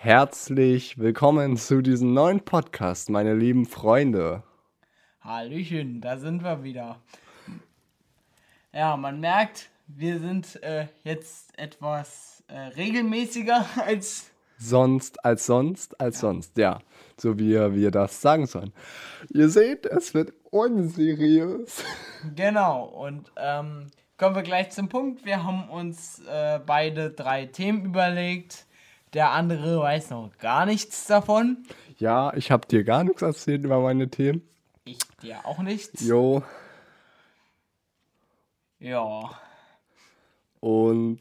Herzlich willkommen zu diesem neuen Podcast, meine lieben Freunde. Hallöchen, da sind wir wieder. Ja, man merkt, wir sind äh, jetzt etwas äh, regelmäßiger als Sonst, als sonst, als sonst, ja. So wie wir das sagen sollen. Ihr seht, es wird unseriös. Genau, und ähm, kommen wir gleich zum Punkt. Wir haben uns äh, beide drei Themen überlegt. Der andere weiß noch gar nichts davon. Ja, ich habe dir gar nichts erzählt über meine Themen. Ich dir auch nichts. Jo, Ja. und.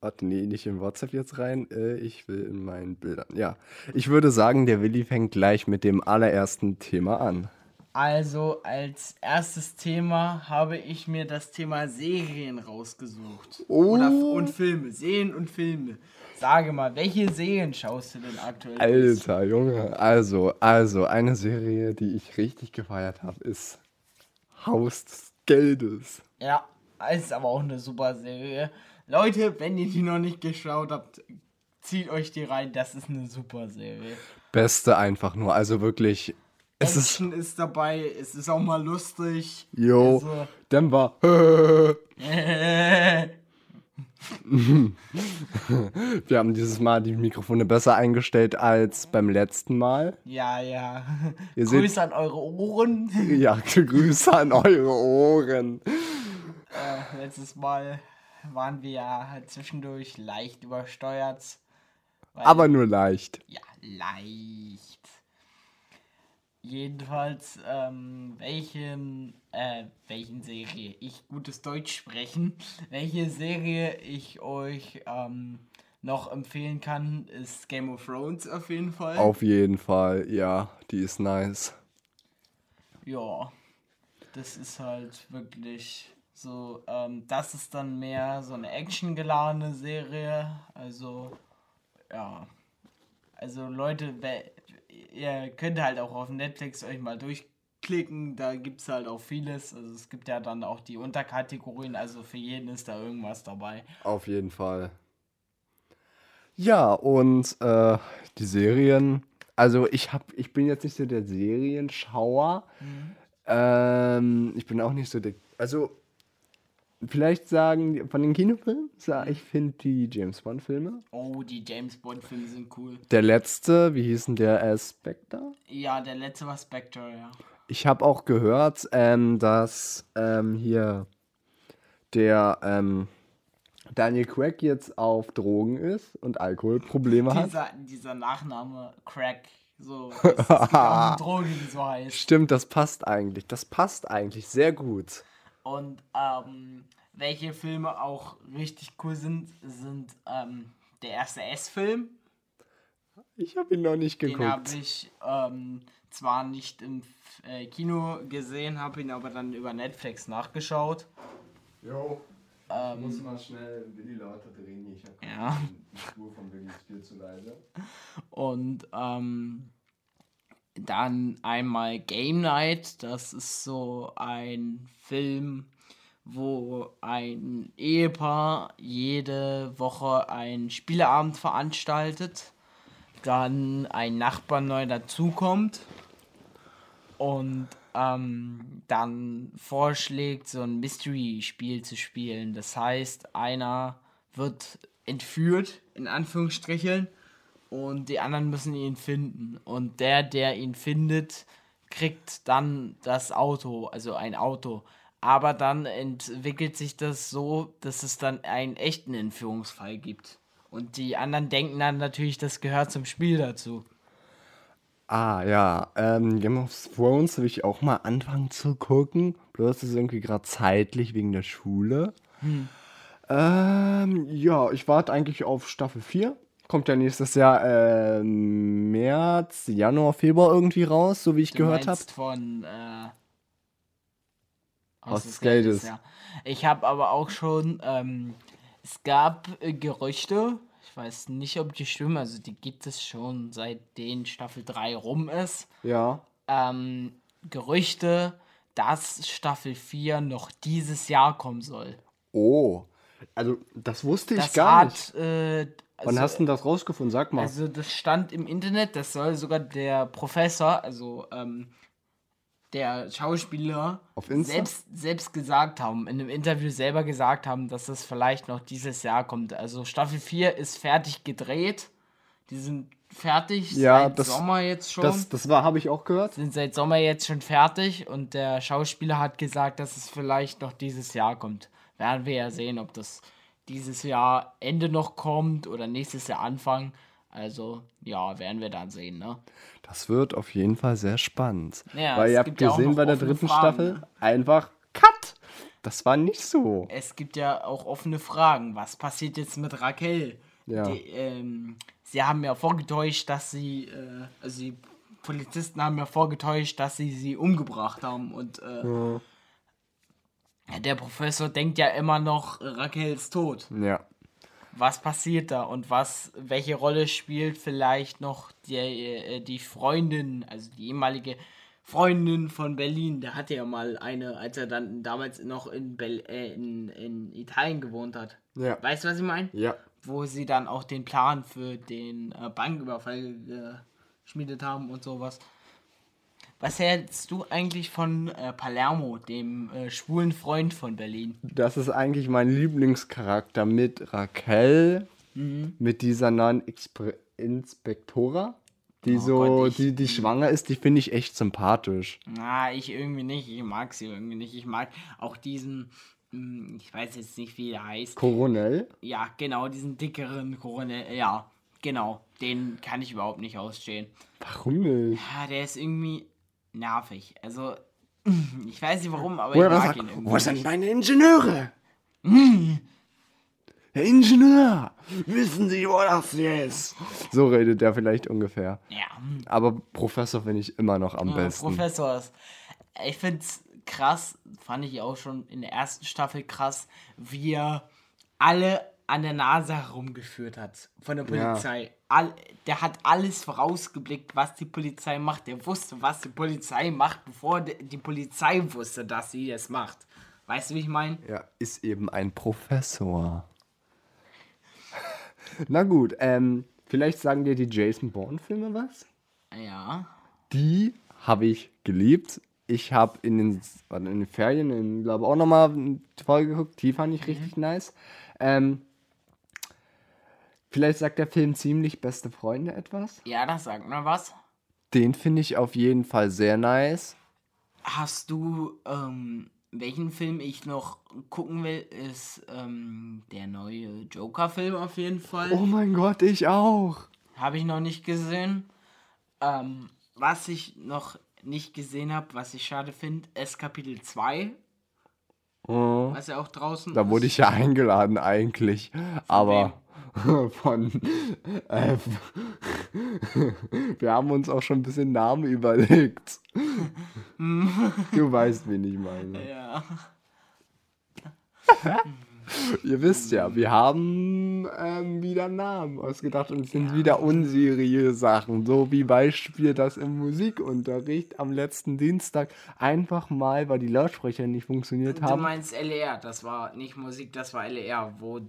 Warte, nee, nicht in WhatsApp jetzt rein. Äh, ich will in meinen Bildern. Ja, ich würde sagen, der Willi fängt gleich mit dem allerersten Thema an. Also als erstes Thema habe ich mir das Thema Serien rausgesucht. Oh. Oder und Filme. Serien und Filme. Sage mal, welche Serien schaust du denn aktuell? Alter, Junge. Also, also, eine Serie, die ich richtig gefeiert habe, ist Haus des Geldes. Ja, ist aber auch eine super Serie. Leute, wenn ihr die noch nicht geschaut habt, zieht euch die rein. Das ist eine super Serie. Beste einfach nur. Also wirklich, es ist. Action ist dabei, es ist auch mal lustig. Jo, Also, Denver. Wir haben dieses Mal die Mikrofone besser eingestellt als beim letzten Mal. ja, ja. Ihr seht- Grüße an eure Ohren. Ja, Grüße an eure Ohren. Äh, letztes Mal waren wir ja halt zwischendurch leicht übersteuert. Aber nur leicht. Ja, leicht. Jedenfalls, ähm, welchen, äh, welchen Serie ich gutes Deutsch sprechen, welche Serie ich euch ähm, noch empfehlen kann, ist Game of Thrones auf jeden Fall. Auf jeden Fall, ja, die ist nice. Ja, das ist halt wirklich so, ähm, das ist dann mehr so eine actiongeladene Serie. Also, ja. Also Leute, wer- ihr könnt halt auch auf Netflix euch mal durchklicken, da gibt es halt auch vieles. Also es gibt ja dann auch die Unterkategorien, also für jeden ist da irgendwas dabei. Auf jeden Fall. Ja, und äh, die Serien. Also ich hab, ich bin jetzt nicht so der Serienschauer. Ähm, ich bin auch nicht so der. Also, vielleicht sagen von den Kinofilmen, sa- ich finde die James Bond-Filme. Oh, die James Bond-Filme sind cool. Der letzte, wie hieß denn der Aspector? Ja, der letzte war Spectre, ja. Ich habe auch gehört, ähm, dass ähm, hier der ähm, Daniel Craig jetzt auf Drogen ist und Alkoholprobleme hat. Dieser, dieser Nachname Crack, so, es, es gibt auch eine Droge, die so heißt. Stimmt, das passt eigentlich. Das passt eigentlich sehr gut. Und ähm, welche Filme auch richtig cool sind, sind ähm, der erste S-Film. Ich habe ihn noch nicht Den habe geguckt. ich ähm, zwar nicht im F- äh, Kino gesehen, habe ihn aber dann über Netflix nachgeschaut. Jo, Ähm, muss mal schnell Willi lauter drehen. Ich habe Ja. die Spur von Willi ist viel zu leise. Und ähm, dann einmal Game Night, das ist so ein Film, wo ein Ehepaar jede Woche einen Spieleabend veranstaltet, dann ein Nachbar neu dazukommt und ähm, dann vorschlägt, so ein Mystery-Spiel zu spielen. Das heißt, einer wird entführt, in Anführungsstrichen, und die anderen müssen ihn finden. Und der, der ihn findet, kriegt dann das Auto, also ein Auto. Aber dann entwickelt sich das so, dass es dann einen echten Entführungsfall gibt. Und die anderen denken dann natürlich, das gehört zum Spiel dazu. Ah, ja. Ähm, Game of Thrones will ich auch mal anfangen zu gucken. Bloß ist irgendwie gerade zeitlich wegen der Schule. Ähm, ja, ich warte eigentlich auf Staffel 4. Kommt ja nächstes Jahr ähm, März, Januar, Februar irgendwie raus, so wie ich Du gehört habe. von äh, Haus des Geldes. ja. Ich habe aber auch schon, ähm, es gab äh, Gerüchte, ich weiß nicht, ob die stimmen, also die gibt es schon seitdem Staffel 3 rum ist. Ja. Ähm, Gerüchte, dass Staffel 4 noch dieses Jahr kommen soll. Oh. Also, das wusste ich Das gar nicht. hat äh, Wann Also, hast du denn das rausgefunden? Sag mal. Also das stand im Internet, das soll sogar der Professor, also ähm, der Schauspieler, selbst, selbst gesagt haben, in einem Interview selber gesagt haben, dass das vielleicht noch dieses Jahr kommt. Also Staffel 4 ist fertig gedreht. Die sind fertig Ja, seit das- Sommer jetzt schon. das das war, habe ich auch gehört. sind seit Sommer jetzt schon fertig und der Schauspieler hat gesagt, dass es vielleicht noch dieses Jahr kommt. Werden wir ja sehen, ob das dieses Jahr Ende noch kommt oder nächstes Jahr Anfang. Also, ja, werden wir dann sehen, ne? Das wird auf jeden Fall sehr spannend. Ja, Weil ihr habt ja gesehen noch bei der dritten Fragen, Staffel ne? einfach Cut. Das war nicht so. Es gibt ja auch offene Fragen. Was passiert jetzt mit Raquel? Ja. Die, ähm, sie haben ja vorgetäuscht, dass sie, äh, also die Polizisten haben ja vorgetäuscht, dass sie sie umgebracht haben und äh, der Professor denkt ja immer noch, Raquel ist tot. Ja. was passiert da und was, welche Rolle spielt vielleicht noch die, äh, die Freundin, also die ehemalige Freundin von Berlin, der hatte ja mal eine, als er dann damals noch in, Bel äh, in, in Italien gewohnt hat. Ja. Weißt du, was ich meine? Ja. Wo sie dann auch den Plan für den äh, Banküberfall geschmiedet haben und sowas. Was hältst du eigentlich von äh, Palermo, dem äh, schwulen Freund von Berlin? Das ist eigentlich mein Lieblingscharakter mit Raquel, Mhm. mit dieser neuen Inspektora, die Oh so, Gott, ich- die, die schwanger ist, die finde ich echt sympathisch. Na, ich irgendwie nicht. Ich mag sie irgendwie nicht. Ich mag auch diesen, hm, ich weiß jetzt nicht, wie er heißt. Coronel? Ja, genau, diesen dickeren Coronel. Ja, genau. Den kann ich überhaupt nicht ausstehen. Warum nicht? Ja, der ist irgendwie nervig. Also, ich weiß nicht warum, aber Oder ich mag sagt, ihn irgendwie. wo sind meine Ingenieure? Hm. Herr Ingenieur, wissen Sie, wo das ist? So redet er vielleicht ungefähr. Ja. Aber Professor finde ich immer noch am Ja, besten. Professor ist. Ich find's krass, fand ich auch schon in der ersten Staffel krass, wie er alle an der Nase herumgeführt hat von der Ja. Polizei. All, der hat alles vorausgeblickt, was die Polizei macht. Der wusste, was die Polizei macht, bevor die Polizei wusste, dass sie es macht. Weißt du, wie ich meine? Ja, ist eben ein Professor. Na gut, ähm, vielleicht sagen dir die Jason Bourne-Filme was? Ja. Die habe ich geliebt. Ich habe in den, in den Ferien, in, glaube auch nochmal eine Folge geguckt. Die fand ich richtig nice. Ähm, vielleicht sagt der Film ziemlich beste Freunde etwas. Ja, das sagt mir was. Den finde ich auf jeden Fall sehr nice. Hast du, ähm, welchen Film ich noch gucken will, ist ähm, der neue Joker-Film auf jeden Fall. Oh mein Gott, ich auch. Habe ich noch nicht gesehen. Ähm, was ich noch nicht gesehen habe, was ich schade finde, ist Kapitel 2, Oh. was ja auch draußen Da wurde ist. ich ja eingeladen eigentlich, aber von äh, wir haben uns auch schon ein bisschen Namen überlegt. du weißt, wen ich meine. Ja. Ihr wisst ja, wir haben ähm, wieder Namen ausgedacht und es sind wieder unseriöse Sachen, so wie Beispiel das im Musikunterricht am letzten Dienstag einfach mal, weil die Lautsprecher nicht funktioniert Du haben. meinst LER, das war nicht Musik, das war LER, wo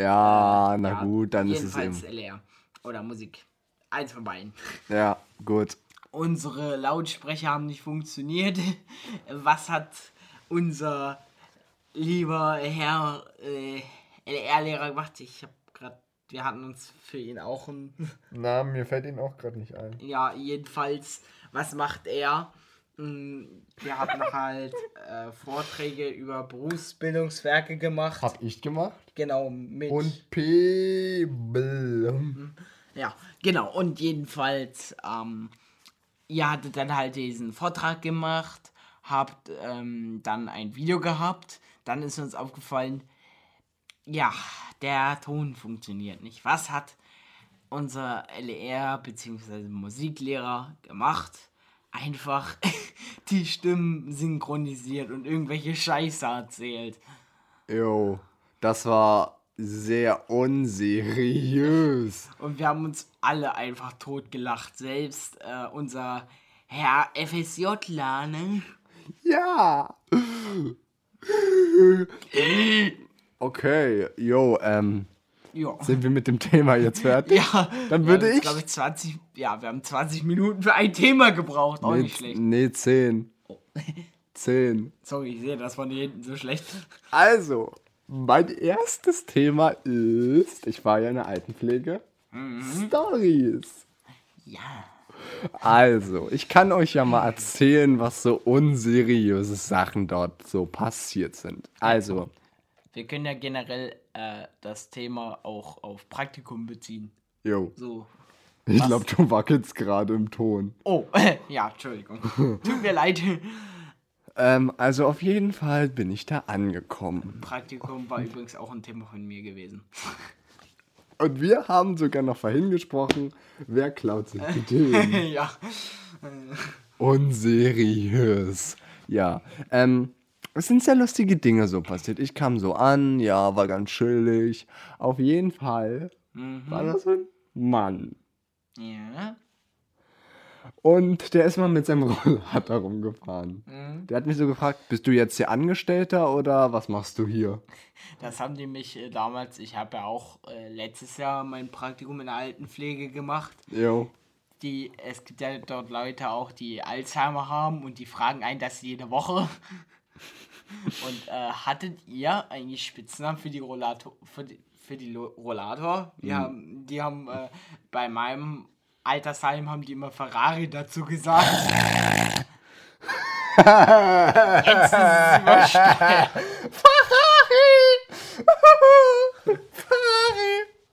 Ja, na ja, gut, dann ist es jedenfalls eben. LER oder Musik. Eins von beiden. Ja, gut. Unsere Lautsprecher haben nicht funktioniert. Was hat unser lieber Herr äh, LR-Lehrer gemacht? Ich habe gerade, wir hatten uns für ihn auch ein, Na, mir fällt ihn auch gerade nicht ein. ja, jedenfalls, was macht er? Wir hatten halt äh, Vorträge über Berufsbildungswerke gemacht. Hab ich gemacht. Genau, mit. Und Pebble. Ja, genau. Und jedenfalls, ähm, ihr hattet dann halt diesen Vortrag gemacht, habt ähm, dann ein Video gehabt. Dann ist uns aufgefallen, ja, der Ton funktioniert nicht. Was hat unser LER bzw. Musiklehrer gemacht? Einfach die Stimmen synchronisiert und irgendwelche Scheiße erzählt. Jo, das war sehr unseriös. Und wir haben uns alle einfach totgelacht. Selbst äh, unser Herr FSJler, ne? Ja. Okay, jo, ähm, Ja. Sind wir mit dem Thema jetzt fertig? Ja, Dann würde jetzt, ich- glaub ich 20, ja, wir haben 20 Minuten für ein Thema gebraucht. Auch nee, nicht schlecht. nee, 10. 10. Sorry, ich sehe das von hier hinten so schlecht. Also, mein erstes Thema ist, ich war ja in der Altenpflege, Stories. Ja. Also, ich kann euch ja mal erzählen, was so unseriöse Sachen dort so passiert sind. Also, Wir können ja generell äh, das Thema auch auf Praktikum beziehen. jo, So. ich glaube, du wackelst gerade im Ton. Oh, ja, Entschuldigung. Tut mir leid. Ähm, also auf jeden Fall bin ich da angekommen. Praktikum war übrigens auch ein Thema von mir gewesen. Und wir haben sogar noch vorhin gesprochen, wer klaut sich die Themen. ja. Unseriös. Ja, ähm, es sind sehr lustige Dinge so passiert. Ich kam so an, ja, war ganz chillig. Auf jeden Fall war das so ein Mann. Ja. Und der ist mal mit seinem Rollator rumgefahren. Der hat mich so gefragt, bist du jetzt hier Angestellter oder was machst du hier? Das haben die mich äh, damals, ich habe ja auch äh, letztes Jahr mein Praktikum in der Altenpflege gemacht. Jo. Die, es gibt ja dort Leute auch, die Alzheimer haben und die fragen einen das jede Woche. Und äh, hattet ihr eigentlich Spitznamen für die Rollator? Für die, für die Rollator? Die haben, die haben äh, bei meinem Altersheim haben die immer Ferrari dazu gesagt. Jetzt ist es übersteuert.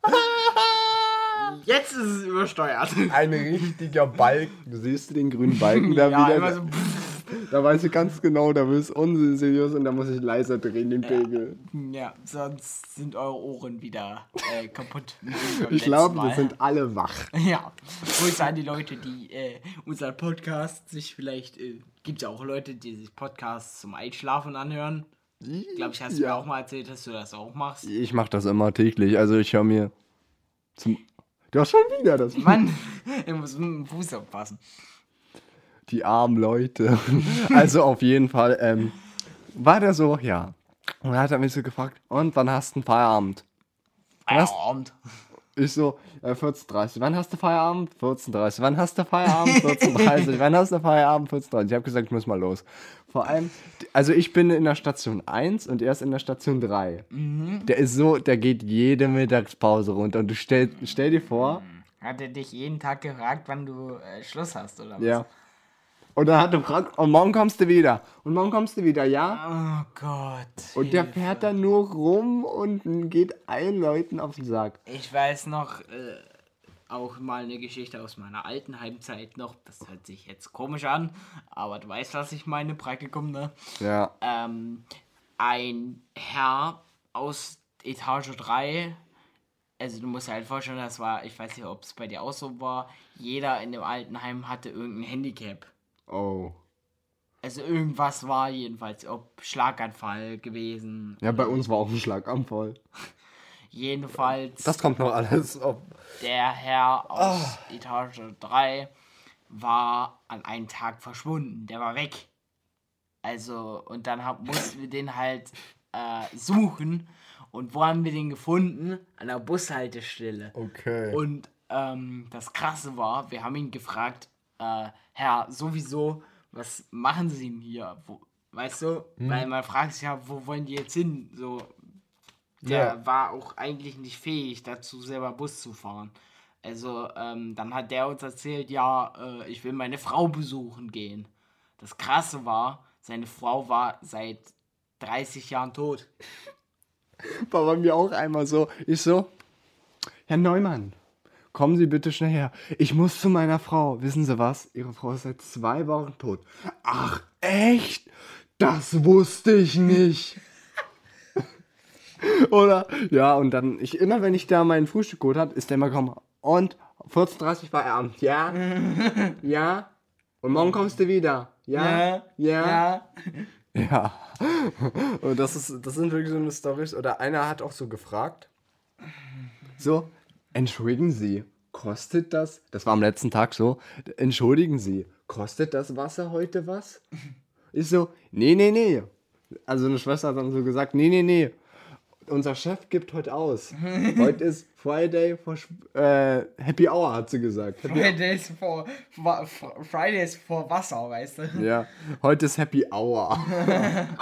Jetzt ist es übersteuert. Ein richtiger Balken. Du siehst den grünen Balken da Ja, wieder. immer so. Da weiß ich ganz genau, da wird es unseriös und da muss ich leiser drehen, den Pegel. Ja, sonst sind eure Ohren wieder äh, kaputt. Ich glaube, wir sind alle wach. Ja, Grüße an die Leute, die äh, unseren Podcast sich vielleicht. Äh, Gibt ja auch Leute, die sich Podcasts zum Einschlafen anhören. Glaube ich, hast du mir auch mal erzählt, dass du das auch machst. Ich mache das immer täglich. Also ich höre mir zum. Du hast schon wieder das. Mann, ich muss mit dem Fuß aufpassen. Die armen Leute. Also auf jeden Fall ähm, war der so, ja. Und dann hat er mich so gefragt, und wann hast du einen Feierabend? Feierabend. Ich so, äh, 14.30 Wann hast du Feierabend? 14.30 Wann hast du Feierabend? 14.30 Wann hast du Feierabend? 14.30 Ich habe gesagt, ich muss mal los. Vor allem, also ich bin in der Station 1 und er ist in der Station 3. Der ist so, der geht jede Mittagspause runter. Und du stell, stell dir vor, Hat er dich jeden Tag gefragt, wann du äh, Schluss hast, oder was? ja. Und dann hat er gefragt, und morgen kommst du wieder. Und morgen kommst du wieder, ja? Oh Gott. Und der Hilfe. fährt dann nur rum und geht allen Leuten auf den Sack. Ich weiß noch, äh, auch mal eine Geschichte aus meiner alten Heimzeit noch. Das hört sich jetzt komisch an, aber du weißt, was ich meine, Praktikum, ne? Ja. Ähm, ein Herr aus Etage 3, also du musst dir halt vorstellen, das war, ich weiß nicht, ob es bei dir auch so war, jeder in dem Altenheim hatte irgendein Handicap. Oh. Also irgendwas war jedenfalls, ob Schlaganfall gewesen. Ja, bei uns war auch ein Schlaganfall. Jedenfalls. Das kommt noch alles auf. Der Herr aus Etage 3 war an einem Tag verschwunden. Der war weg. Also, und dann hab, mussten wir den halt äh, suchen. Und wo haben wir den gefunden? An der Bushaltestelle. Okay. Und ähm, das Krasse war, wir haben ihn gefragt, äh, Herr, sowieso, was machen Sie denn hier? Wo, weißt du? Weil man fragt sich ja, wo wollen die jetzt hin? So, der Ja. war auch eigentlich nicht fähig dazu, selber Bus zu fahren. Also, ähm, dann hat der uns erzählt, ja, äh, ich will meine Frau besuchen gehen. Das Krasse war, seine Frau war seit 30 Jahren tot. war bei mir auch einmal so. Ich so, Herr Neumann, kommen Sie bitte schnell her. Ich muss zu meiner Frau. Wissen Sie was? Ihre Frau ist seit zwei Wochen tot. Ach, echt? Das wusste ich nicht. Oder? Ja, und dann, ich, immer wenn ich da mein Frühstück geholt habe, ist der immer gekommen. Und 14.30 Uhr Feierabend. Ja? ja? Und morgen kommst du wieder. Ja? Ja? Ja. Und das ist, das sind wirklich so eine Storys. Oder einer hat auch so gefragt. So, entschuldigen Sie, kostet das? Das war am letzten Tag so. Entschuldigen Sie, kostet das Wasser heute was? Ich so, nee, nee, nee. Also eine Schwester hat dann so gesagt, nee, nee, nee. unser Chef gibt heute aus. heute ist Friday for äh, Happy Hour, hat sie gesagt. Happy Fridays for, Fridays for Wasser, weißt du? Ja, heute ist Happy Hour.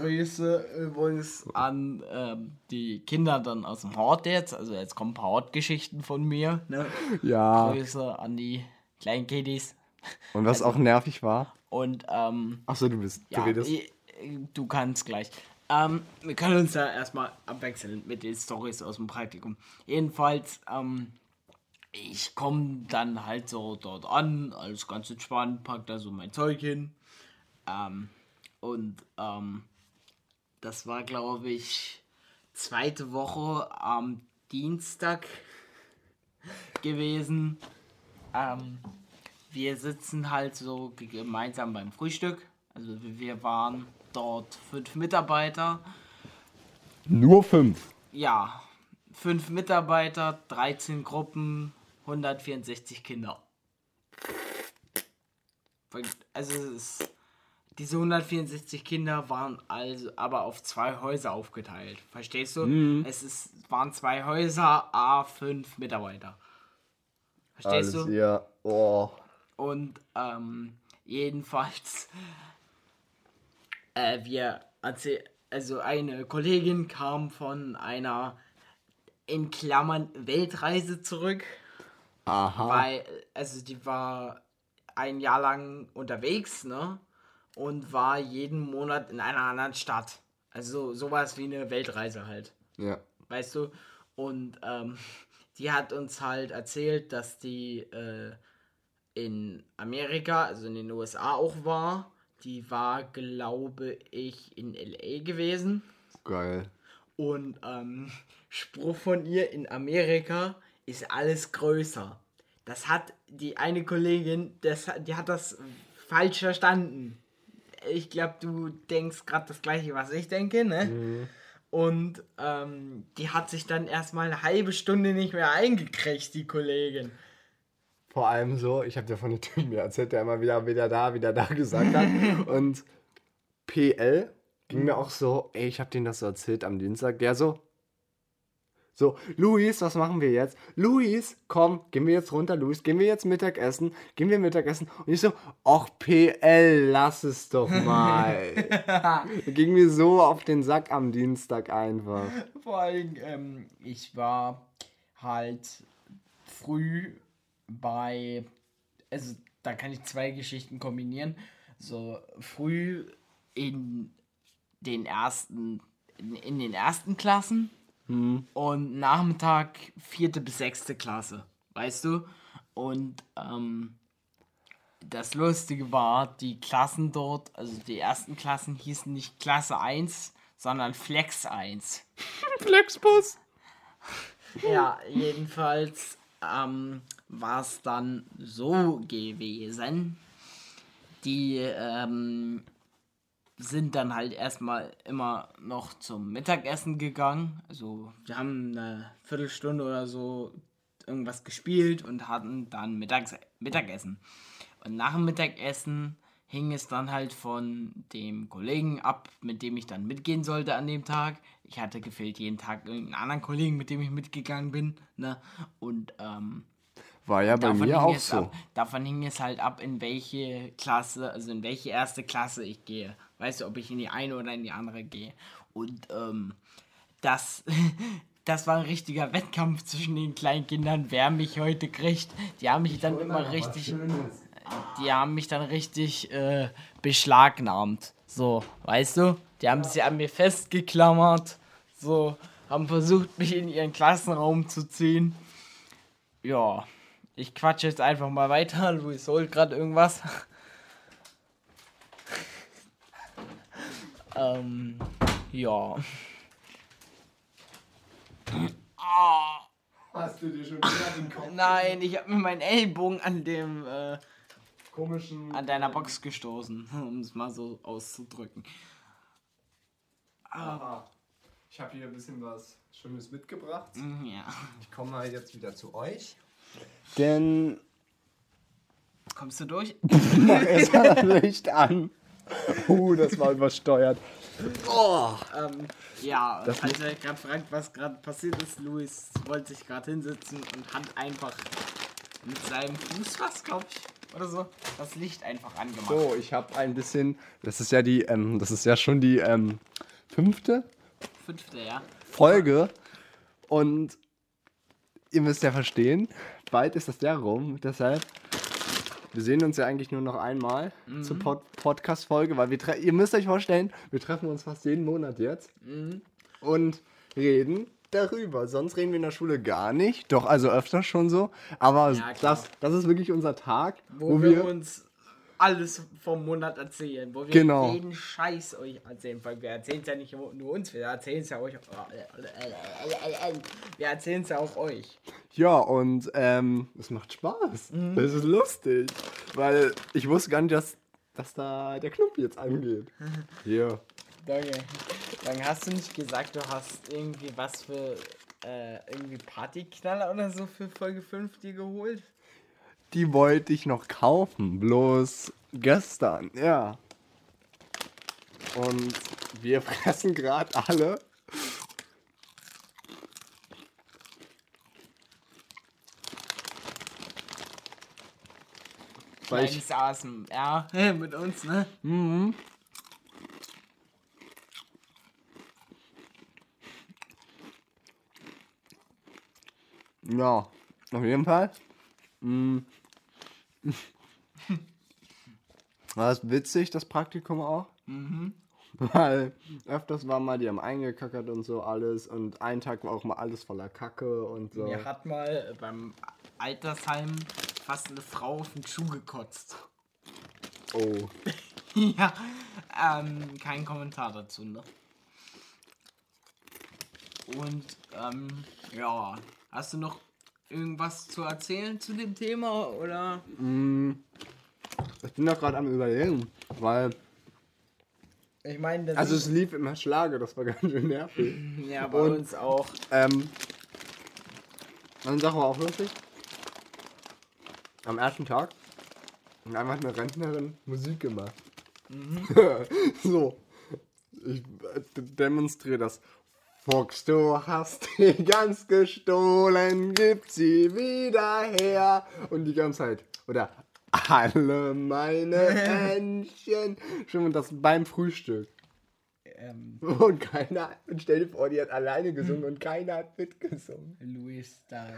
Grüße übrigens an ähm, die Kinder dann aus dem Hort jetzt. Also jetzt kommen ein paar Hortgeschichten von mir. Ne? Ja. Grüße an die kleinen Kiddies. Und was also, auch nervig war? Und ähm, Achso, du bist. Du ja, redest. Ich, du kannst gleich. Ähm, wir können uns ja erstmal abwechseln mit den Stories aus dem Praktikum. Jedenfalls, ähm, ich komme dann halt so dort an, alles ganz entspannt, pack da so mein Zeug hin. Ähm, und ähm, das war, glaube ich, zweite Woche am Dienstag gewesen. Ähm, wir sitzen halt so gemeinsam beim Frühstück. Also wir waren dort fünf Mitarbeiter. Nur fünf? Ja, fünf Mitarbeiter, 13 Gruppen, 164 Kinder. Also es ist diese 164 Kinder waren also aber auf zwei Häuser aufgeteilt. Verstehst du? Mhm. Es ist, waren zwei Häuser, A5 Mitarbeiter. Verstehst Alles, du? Ja. Oh. Und ähm, jedenfalls, äh, wir also eine Kollegin kam von einer in Klammern Weltreise zurück. Aha. Weil, also die war ein Jahr lang unterwegs, ne? Und war jeden Monat in einer anderen Stadt. Also sowas wie eine Weltreise halt. Ja. Weißt du? Und ähm, die hat uns halt erzählt, dass die äh, in Amerika, also in den USA auch war. Die war, glaube ich, in LA gewesen. Geil. Und ähm, Spruch von ihr in Amerika ist alles größer. Das hat die eine Kollegin, das, die hat das falsch verstanden ich glaube, du denkst gerade das gleiche, was ich denke, ne? Mhm. Und ähm, die hat sich dann erstmal eine halbe Stunde nicht mehr eingekriegt, die Kollegin. Vor allem so, ich habe dir von dem Typen erzählt, der immer wieder, wieder da, wieder da gesagt hat. Und PL ging mir auch so, ey, ich habe denen das so erzählt am Dienstag. Der so, so, Luis, was machen wir jetzt? Luis, komm, gehen wir jetzt runter, Luis, gehen wir jetzt Mittagessen, gehen wir Mittagessen. Und ich so, ach PL, lass es doch mal. Ging mir so auf den Sack am Dienstag einfach. Vor allem, ähm, ich war halt früh bei, also da kann ich zwei Geschichten kombinieren. So früh in den ersten, in, in den ersten Klassen hm. Und Nachmittag vierte bis sechste Klasse, weißt du? Und ähm, das Lustige war, die Klassen dort, also die ersten Klassen hießen nicht Klasse 1, sondern Flex 1. Flexbus? ja, jedenfalls ähm, war es dann so gewesen. Die ähm, sind dann halt erstmal immer noch zum Mittagessen gegangen. Also wir haben eine Viertelstunde oder so irgendwas gespielt und hatten dann Mittags Mittagessen. Und nach dem Mittagessen hing es dann halt von dem Kollegen ab, mit dem ich dann mitgehen sollte an dem Tag. Ich hatte gefehlt jeden Tag irgendeinen anderen Kollegen, mit dem ich mitgegangen bin. Ne? Und ähm, war ja bei mir auch so. Ab, davon hing es halt ab, in welche Klasse, also in welche erste Klasse ich gehe. Weißt du, ob ich in die eine oder in die andere gehe. Und ähm, das, das war ein richtiger Wettkampf zwischen den kleinen Kindern, wer mich heute kriegt. Die haben mich ich dann immer richtig. Die haben mich dann richtig äh, beschlagnahmt. So, weißt du? Die haben sich an mir festgeklammert. So, haben versucht, mich in ihren Klassenraum zu ziehen. Ja ich quatsche jetzt einfach mal weiter. Luis holt gerade irgendwas. Ähm, ja. Hast du dir schon wieder den Kopf? Nein, ich habe mir meinen Ellbogen an dem äh, komischen. an deiner Box gestoßen, um es mal so auszudrücken. Ah. Ich habe hier ein bisschen was Schönes mitgebracht. Mhm, ja. Ich komme mal jetzt wieder zu euch. Denn. Kommst du durch? Mach erstmal das Licht an. Uh, das war übersteuert. Oh. Ähm, ja, Das falls ihr euch gerade fragt, was gerade passiert ist, Luis wollte sich gerade hinsetzen und hat einfach mit seinem Fuß was, glaube ich, oder so, das Licht einfach angemacht. So, ich habe ein bisschen. Das ist ja die, ähm, das ist ja schon die ähm, fünfte Fünfte, ja. Folge. Und ihr müsst ja verstehen, bald ist das Jahr rum. Deshalb, wir sehen uns ja eigentlich nur noch einmal zur Pod Podcast-Folge, weil wir ihr müsst euch vorstellen, wir treffen uns fast jeden Monat jetzt und reden darüber. Sonst reden wir in der Schule gar nicht. Doch, also öfter schon so. Aber Ja, das, das ist wirklich unser Tag, Wo, wir, uns alles vom Monat erzählen, wo wir Genau. jeden Scheiß euch erzählen, weil wir erzählen es ja nicht nur uns, wir erzählen es ja euch. Wir erzählen es ja auch euch. Ja, und ähm, es macht Spaß. Mhm. Es ist lustig. Weil ich wusste gar nicht, dass, dass da der Knopf jetzt angeht. Hier. Danke. Dann hast du nicht gesagt, du hast irgendwie was für äh, irgendwie Partyknaller oder so für Folge 5 dir geholt? Die wollte ich noch kaufen. Bloß gestern, ja. Und wir fressen gerade alle. Weil ich, Asen, ja, mit uns, ne? Ja, auf jeden Fall. Mm. War das witzig, das Praktikum auch? Weil öfters waren mal, die haben eingekackert und so alles und ein Tag war auch mal alles voller Kacke und so. Mir hat mal beim Altersheim fast eine Frau auf den Schuh gekotzt. Oh. ja, ähm, kein Kommentar dazu, ne? Und, ähm, ja, hast du noch irgendwas zu erzählen zu dem Thema oder? Ich bin doch gerade am überlegen, weil, Ich meine, das also es lief immer Schlage, das war ganz schön nervig. ja bei und- uns auch. Ähm, eine Sache war auch lustig. Am ersten Tag hat einfach eine Rentnerin Musik gemacht. so. Ich äh, demonstriere das. Fuchs, du hast die ganz gestohlen, gib sie wieder her. Und die ganze Zeit. Oder alle meine Entchen. Schon das beim Frühstück. Ähm, Und keiner, und stell dir vor, die hat alleine gesungen und keiner hat mitgesungen. Luis, da,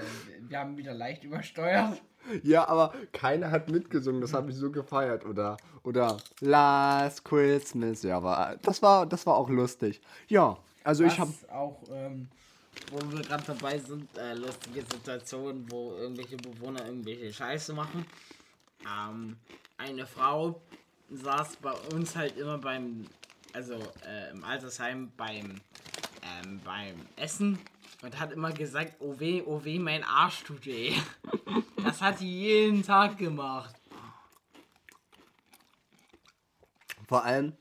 wir haben wieder leicht übersteuert. Ja, aber keiner hat mitgesungen, das habe ich so gefeiert. Oder, oder Last Christmas, ja, aber das war, das war auch lustig. Ja, also ich habe, Was auch, ähm, wo wir gerade dabei sind, äh, lustige Situationen, wo irgendwelche Bewohner irgendwelche Scheiße machen. Ähm, eine Frau saß bei uns halt immer beim, also äh, im Altersheim beim, ähm, beim Essen und hat immer gesagt, oh weh, oh weh, mein Arsch tut weh. Das hat die jeden Tag gemacht. vor allem,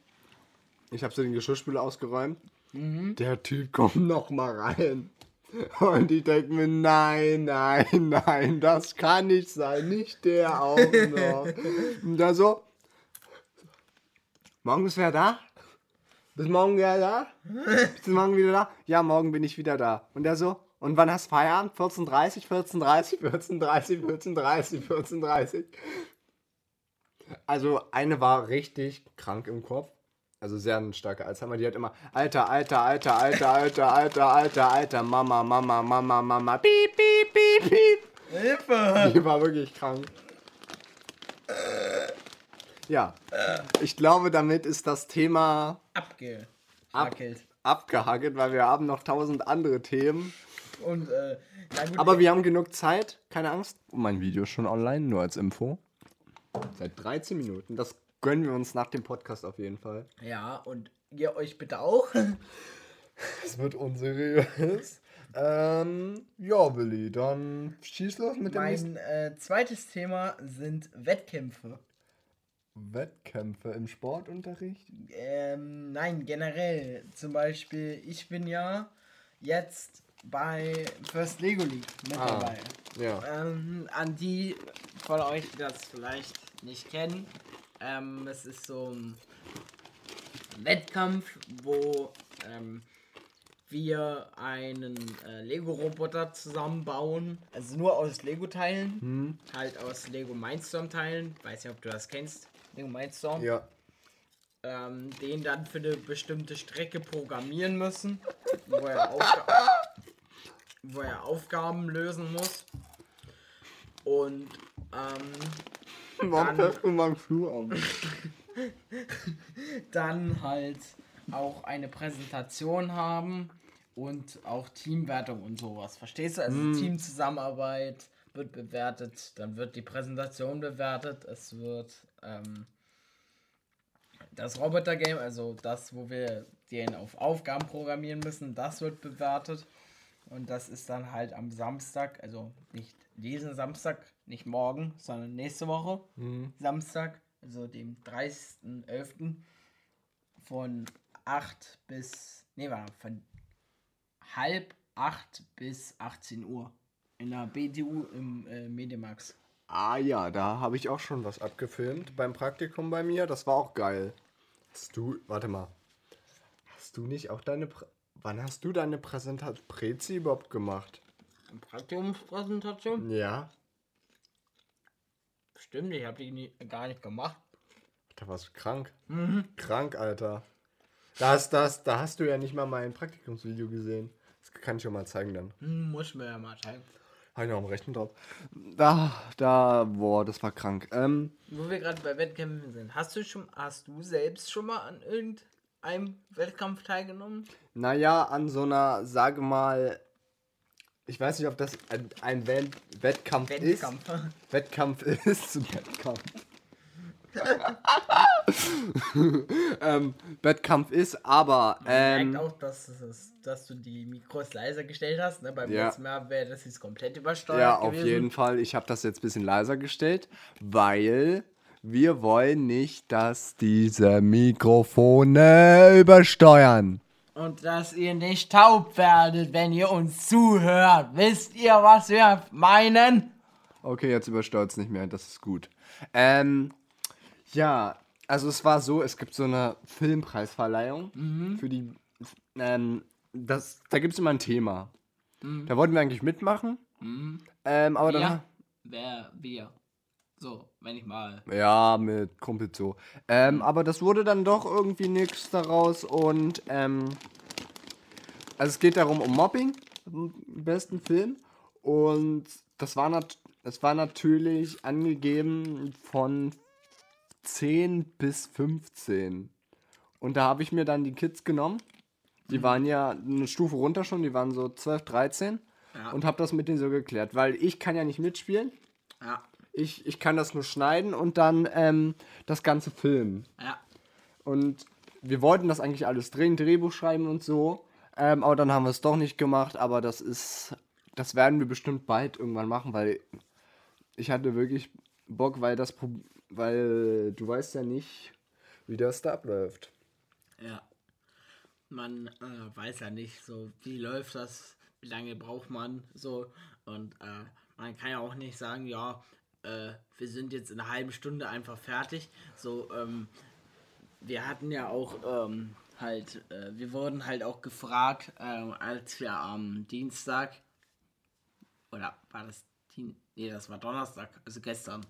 ich habe so den Geschirrspüler ausgeräumt. Der Typ kommt noch mal rein. Und ich denke mir, nein, nein, nein, das kann nicht sein, nicht der auch noch. Und da so, morgen ist wer da? Bis morgen wieder da? Bist du morgen wieder da? Ja, morgen bin ich wieder da. Und der so, und wann hast Feierabend? 14.30, 14.30, 14.30, 14.30, 14.30. Also eine war richtig krank im Kopf. Also sehr ein starker Alzheimer. Die hat immer Alter, Alter, Alter, Alter, Alter, Alter, Alter, Alter, Mama, Mama, Mama, Mama, piep, piep, piep, piep. Hilfe! Die war wirklich krank. Ja, ich glaube, damit ist das Thema ab, Abgehackelt. abgehakt, weil wir haben noch tausend andere Themen. Und, äh, gut, Aber wir haben genug Zeit, keine Angst. Und mein Video ist schon online, nur als Info. Seit 13 Minuten. Das gönnen wir uns nach dem Podcast auf jeden Fall. Ja, und ihr euch bitte auch. Es wird unseriös. Ähm, ja, Willi, dann schieß los mit dem nächsten. Mein äh, zweites Thema sind Wettkämpfe. Wettkämpfe im Sportunterricht? Ähm, nein, generell. Zum Beispiel, ich bin ja jetzt bei First Lego League mit Ah. dabei. Ja. Ähm, an die von euch, die das vielleicht nicht kennen, ähm, es ist so ein Wettkampf, wo ähm, wir einen äh, Lego-Roboter zusammenbauen. Also nur aus Lego-Teilen. Halt aus Lego Mindstorm-Teilen. Weiß nicht, ob du das kennst. Lego Mindstorm. Ja. Ähm, den dann für eine bestimmte Strecke programmieren müssen. Wo er, wo er Aufgaben lösen muss. Und ähm, Dann- dann halt auch eine Präsentation haben und auch Teamwertung und sowas. Verstehst du? Also Teamzusammenarbeit wird bewertet, dann wird die Präsentation bewertet, es wird ähm, das Roboter-Game, also das, wo wir den auf Aufgaben programmieren müssen, das wird bewertet. Und das ist dann halt am Samstag, also nicht diesen Samstag, nicht morgen, sondern nächste Woche, Samstag, also dem 30.11. von 8 bis, nee, war von halb 8 bis 18 Uhr in der BTU im äh, Medimax. Ah ja, da habe ich auch schon was abgefilmt beim Praktikum bei mir. Das war auch geil. Hast du, warte mal. Hast du nicht auch deine, Prä wann hast du deine Präsentation Prezi überhaupt gemacht? Eine Praktikumspräsentation? Ja, Stimmt, ich habe die nie, gar nicht gemacht. da warst du krank. Krank, Alter. Da hast, das, da hast du ja nicht mal mein Praktikumsvideo gesehen. Das kann ich dir mal zeigen dann. Hm, muss mir ja mal zeigen. Habe ich noch am Rechten drauf. Da, da, boah, das war krank. Ähm, Wo wir gerade bei Wettkämpfen sind, hast du schon, hast du selbst schon mal an irgendeinem Wettkampf teilgenommen? Naja, an so einer, sage mal, ich weiß nicht, ob das ein, ein Wett Wettkampf, Wettkampf. ist. Wettkampf ist. Wettkampf. ähm, Wettkampf ist, aber ähm, Merkt auch, dass, es dass du die Mikros leiser gestellt hast. Ne? Beim Ja. letzten Mal wäre das jetzt komplett übersteuert ja, auf gewesen. jeden Fall. Ich habe das jetzt ein bisschen leiser gestellt, weil wir wollen nicht, dass diese Mikrofone übersteuern. Und dass ihr nicht taub werdet, wenn ihr uns zuhört. Wisst ihr, was wir meinen? Okay, jetzt übersteuert es nicht mehr, das ist gut. Ähm, ja, also es war so, es gibt so eine Filmpreisverleihung Mhm. für die, ähm, das, da gibt es immer ein Thema. Mhm. Da wollten wir eigentlich mitmachen, ähm, aber dann, Ja. Wer, wir. So, wenn ich mal. ja, mit Kumpel so. Ähm, aber das wurde dann doch irgendwie nichts daraus und, ähm, also es geht darum um Mobbing, im besten Film und das war, nat es war natürlich angegeben von 10 bis 15. Und da habe ich mir dann die Kids genommen. Die waren ja eine Stufe runter schon, die waren so 12, 13. Ja. Und habe das mit denen so geklärt, weil ich kann ja nicht mitspielen. Ja. Ich, ich kann das nur schneiden und dann ähm, das Ganze filmen. Ja. Und wir wollten das eigentlich alles drehen, Drehbuch schreiben und so. Ähm, aber dann haben wir es doch nicht gemacht. Aber das ist, das werden wir bestimmt bald irgendwann machen, weil ich hatte wirklich Bock, weil das, weil du weißt ja nicht, wie das da abläuft. Ja. Man äh, weiß ja nicht, so wie läuft das, wie lange braucht man so und äh, man kann ja auch nicht sagen, ja, äh, wir sind jetzt in einer halben Stunde einfach fertig. So, ähm, wir hatten ja auch ähm, halt, äh, wir wurden halt auch gefragt, ähm, als wir am Dienstag oder war das Dien nee, das war Donnerstag, also gestern.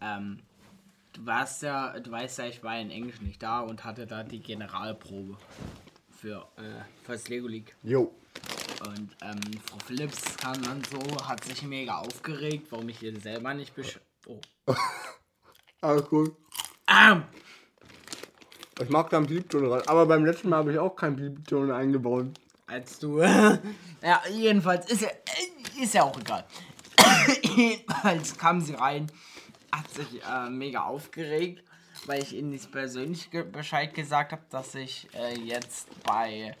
Ähm, Du warst ja, du weißt ja, ich war in Englisch nicht da und hatte da die Generalprobe für äh, fürs Lego League. Jo. Und ähm, Frau Phillips kam dann so, hat sich mega aufgeregt, warum ich ihr selber nicht besch... Oh. Alles gut. Ah! Ich mag da einen Piepton rein. Aber beim letzten Mal habe ich auch keinen Piepton eingebaut. Als du... ja, jedenfalls ist ja, ist ja auch egal. jedenfalls kam sie rein, hat sich äh, mega aufgeregt, weil ich ihnen nicht persönlich ge Bescheid gesagt habe, dass ich äh, jetzt bei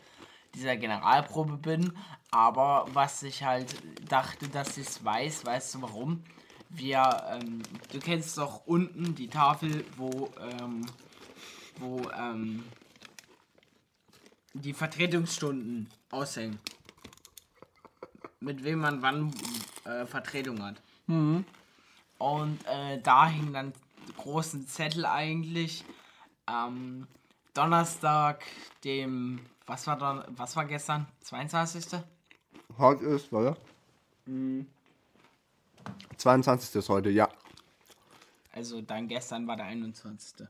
dieser Generalprobe bin. Aber was ich halt dachte, dass ich es weiß, weißt du warum? Wir, ähm, du kennst doch unten die Tafel, wo, ähm, wo, ähm, die Vertretungsstunden aushängen. Mit wem man wann äh, Vertretung hat. Und äh, da hing dann großen Zettel eigentlich, Donnerstag, dem, was war da, was war gestern? 22. Heute ist, warte. 22. ist heute, ja. Also dann gestern war der 21.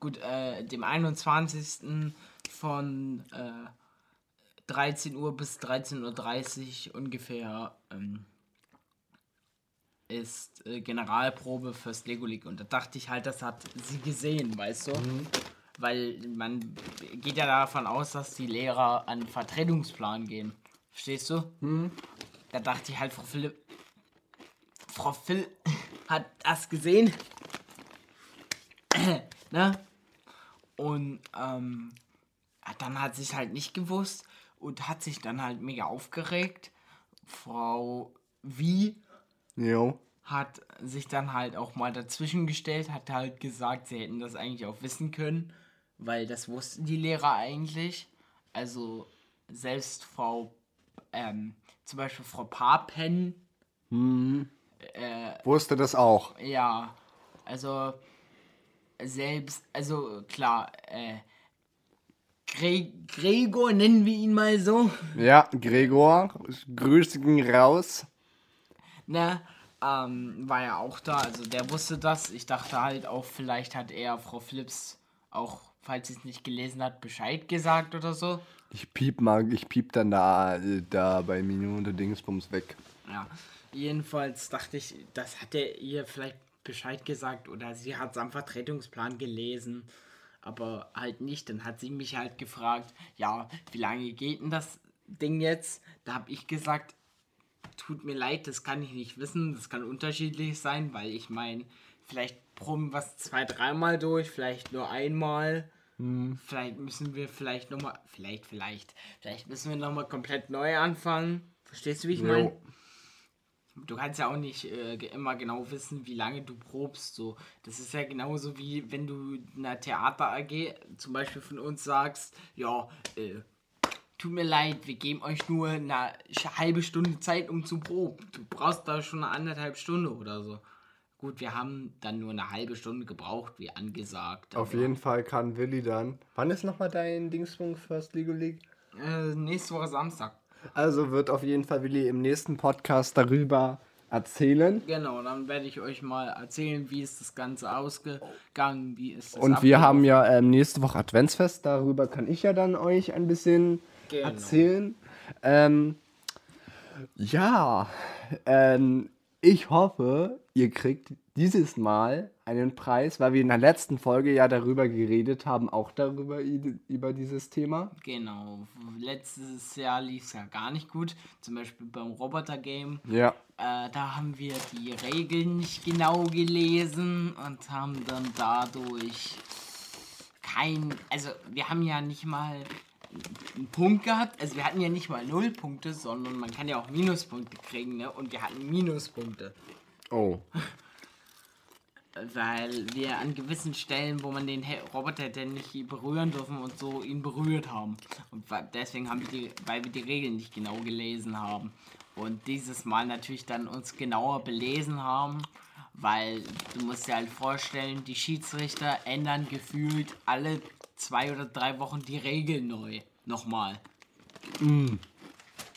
Gut, äh, dem 21. von äh, 13 Uhr bis 13.30 Uhr ungefähr ähm, ist äh, Generalprobe fürs Lego League. Und da dachte ich halt, das hat sie gesehen, weißt du? Weil man geht ja davon aus, dass die Lehrer an Vertretungsplan gehen. Verstehst du? Da dachte ich halt, Frau Philipp, Frau Phil hat das gesehen. ne? Und ähm, dann hat sie es halt nicht gewusst und hat sich dann halt mega aufgeregt. Frau Wie Jo. hat sich dann halt auch mal dazwischen gestellt, hat halt gesagt, sie hätten das eigentlich auch wissen können, weil das wussten die Lehrer eigentlich. Also selbst Frau, ähm, zum Beispiel Frau Papen, Wusste das auch. ja, also selbst, also klar, äh, Gre Gregor nennen wir ihn mal so, Ja, Gregor, grüß ihn raus. ne, ähm, war ja auch da, also der wusste das. Ich dachte halt auch, vielleicht hat er Frau Philips auch, falls sie es nicht gelesen hat, Bescheid gesagt oder so. Ich piep mal, ich piep dann da, da bei Minute Dingsbums weg. Ja, jedenfalls dachte ich, das hat er ihr vielleicht Bescheid gesagt oder sie hat es am Vertretungsplan gelesen, aber halt nicht. Dann hat sie mich halt gefragt, ja, wie lange geht denn das Ding jetzt? Da habe ich gesagt, tut mir leid, das kann ich nicht wissen, das kann unterschiedlich sein, weil ich meine, vielleicht proben wir es zwei, dreimal durch, vielleicht nur einmal. Vielleicht müssen wir vielleicht nochmal, vielleicht, vielleicht, vielleicht müssen wir nochmal komplett neu anfangen. Verstehst du, wie ich meine? Du kannst ja auch nicht äh, immer genau wissen, wie lange du probst. So, das ist ja genauso wie wenn du in einer Theater AG zum Beispiel von uns sagst, ja, äh, tut mir leid, wir geben euch nur eine halbe Stunde Zeit, um zu proben. Du brauchst da schon eine anderthalb Stunde oder so. Gut, wir haben dann nur eine halbe Stunde gebraucht, wie angesagt. Auf jeden Fall kann Willi dann. Wann ist nochmal dein Dingsbums First Legal League? Äh, nächste Woche Samstag. Also wird auf jeden Fall Willi im nächsten Podcast darüber erzählen. Genau, dann werde ich euch mal erzählen, wie ist das Ganze ausgegangen, wie ist es Und wir haben abgelaufen. ja ähm, nächste Woche Adventsfest. Darüber kann ich ja dann euch ein bisschen Genau. erzählen. Ähm, ja, ähm, ich hoffe, ihr kriegt dieses Mal einen Preis, weil wir in der letzten Folge ja darüber geredet haben, auch darüber über dieses Thema. Genau, letztes Jahr lief es ja gar nicht gut. Zum Beispiel beim Roboter-Game. Ja. Äh, da haben wir die Regeln nicht genau gelesen und haben dann dadurch kein. Also, wir haben ja nicht mal einen Punkt gehabt. Also, wir hatten ja nicht mal null Punkte, sondern man kann ja auch Minuspunkte kriegen, ne? Und wir hatten Minuspunkte. Oh. Weil wir an gewissen Stellen, wo man den Roboter hätte nicht berühren dürfen und so ihn berührt haben. Und deswegen haben wir die, weil wir die Regeln nicht genau gelesen haben. Und dieses Mal natürlich dann uns genauer belesen haben, weil du musst dir halt vorstellen, die Schiedsrichter ändern gefühlt alle zwei oder drei Wochen die Regeln neu. Nochmal.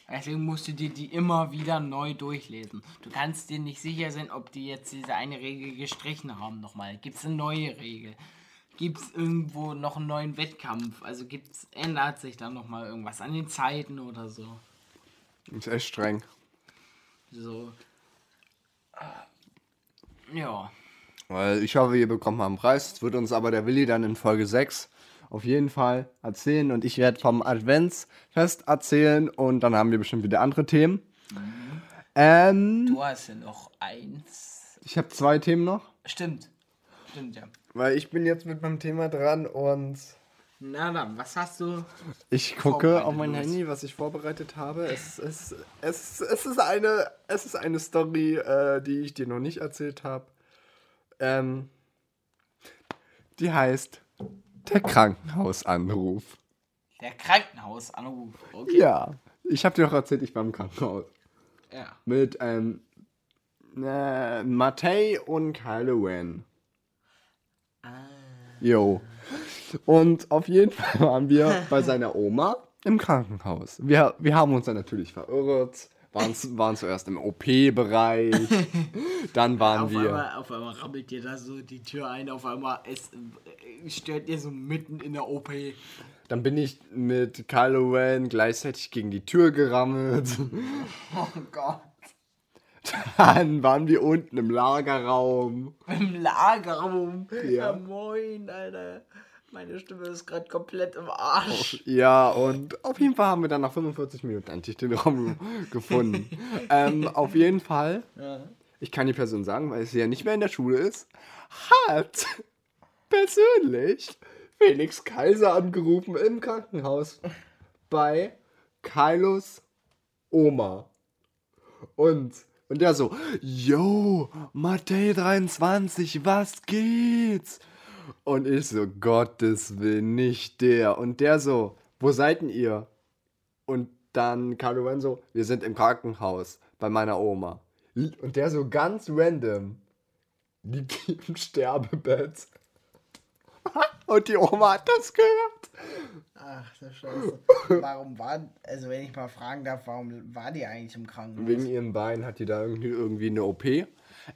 Deswegen musst du dir die immer wieder neu durchlesen. Du kannst dir nicht sicher sein, ob die jetzt diese eine Regel gestrichen haben nochmal. Gibt es eine neue Regel? Gibt es irgendwo noch einen neuen Wettkampf? Also gibt's, ändert sich dann nochmal irgendwas an den Zeiten oder so. Ist echt streng. So. Ja. Weil ich hoffe, ihr bekommt mal einen Preis. Das wird uns aber der Willi dann in Folge 6 auf jeden Fall erzählen. Und ich werde vom Adventsfest erzählen. Und dann haben wir bestimmt wieder andere Themen. Ähm, Du hast ja noch eins. ich habe zwei Themen noch. Stimmt. Stimmt, ja. Weil ich bin jetzt mit meinem Thema dran und Na dann, was hast du? ich gucke auf mein. Handy, was ich vorbereitet habe. Es, es, es, es, ist, eine, es ist eine Story, äh, die ich dir noch nicht erzählt habe. Ähm, die heißt Der Krankenhausanruf. Der Krankenhausanruf. Okay. Ja, ich habe dir auch erzählt, ich war im Krankenhaus. Ja. Mit ähm, äh, Matei und Kylo Ren. Ah. Jo. Und auf jeden Fall waren wir bei seiner Oma im Krankenhaus. Wir, wir haben uns dann natürlich verirrt, waren, waren zuerst im OP-Bereich, dann waren Auf wir. einmal, auf einmal rammelt dir da so die Tür ein, auf einmal es äh, stört ihr so mitten in der OP. Dann bin ich mit Kylo Ren gleichzeitig gegen die Tür gerammelt. Oh Gott. Dann waren wir unten im Lagerraum. Im Lagerraum. Ja. Ja. moin, Alter. Meine Stimme ist gerade komplett im Arsch. Ja, und auf jeden Fall haben wir dann nach 45 Minuten endlich den Raum gefunden. ähm, auf jeden Fall, Ja. ich kann die Person sagen, weil sie ja nicht mehr in der Schule ist, hat persönlich Felix Kaiser angerufen im Krankenhaus bei Kylos Oma. Und, und der so, yo, Matthäi 23, was geht's? Und ich so, Gottes Willen, nicht der. Und der so, wo seid denn ihr? Und dann Kylo Ren so, wir sind im Krankenhaus bei meiner Oma. Und der so ganz random liegt im Sterbebett. Und die Oma hat das gehört. Ach, das Scheiße. Warum war, also wenn ich mal fragen darf, warum war die eigentlich im Krankenhaus? Wegen ihrem Bein hat die da irgendwie, irgendwie eine OP.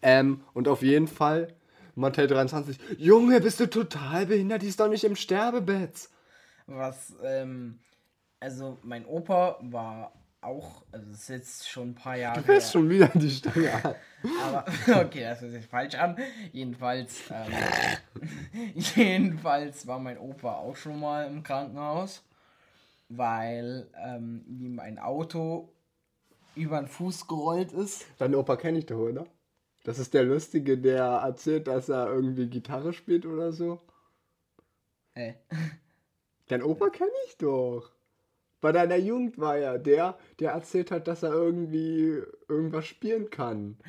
Ähm, und auf jeden Fall, Mattel 23, Junge, bist du total behindert? Die ist doch nicht im Sterbebett. Was, ähm, also mein Opa war auch, also das ist jetzt schon ein paar Jahre Du fährst schon wieder die Stange an. Aber, okay, das hört sich falsch an. Jedenfalls, ähm, jedenfalls war mein Opa auch schon mal im Krankenhaus, weil ähm, ihm ein Auto über den Fuß gerollt ist. Deinen Opa kenne ich doch, oder? Das ist der Lustige, der erzählt, dass er irgendwie Gitarre spielt oder so. Äh, Dein Opa kenne ich doch. Bei deiner Jugend war er der, der erzählt hat, dass er irgendwie irgendwas spielen kann.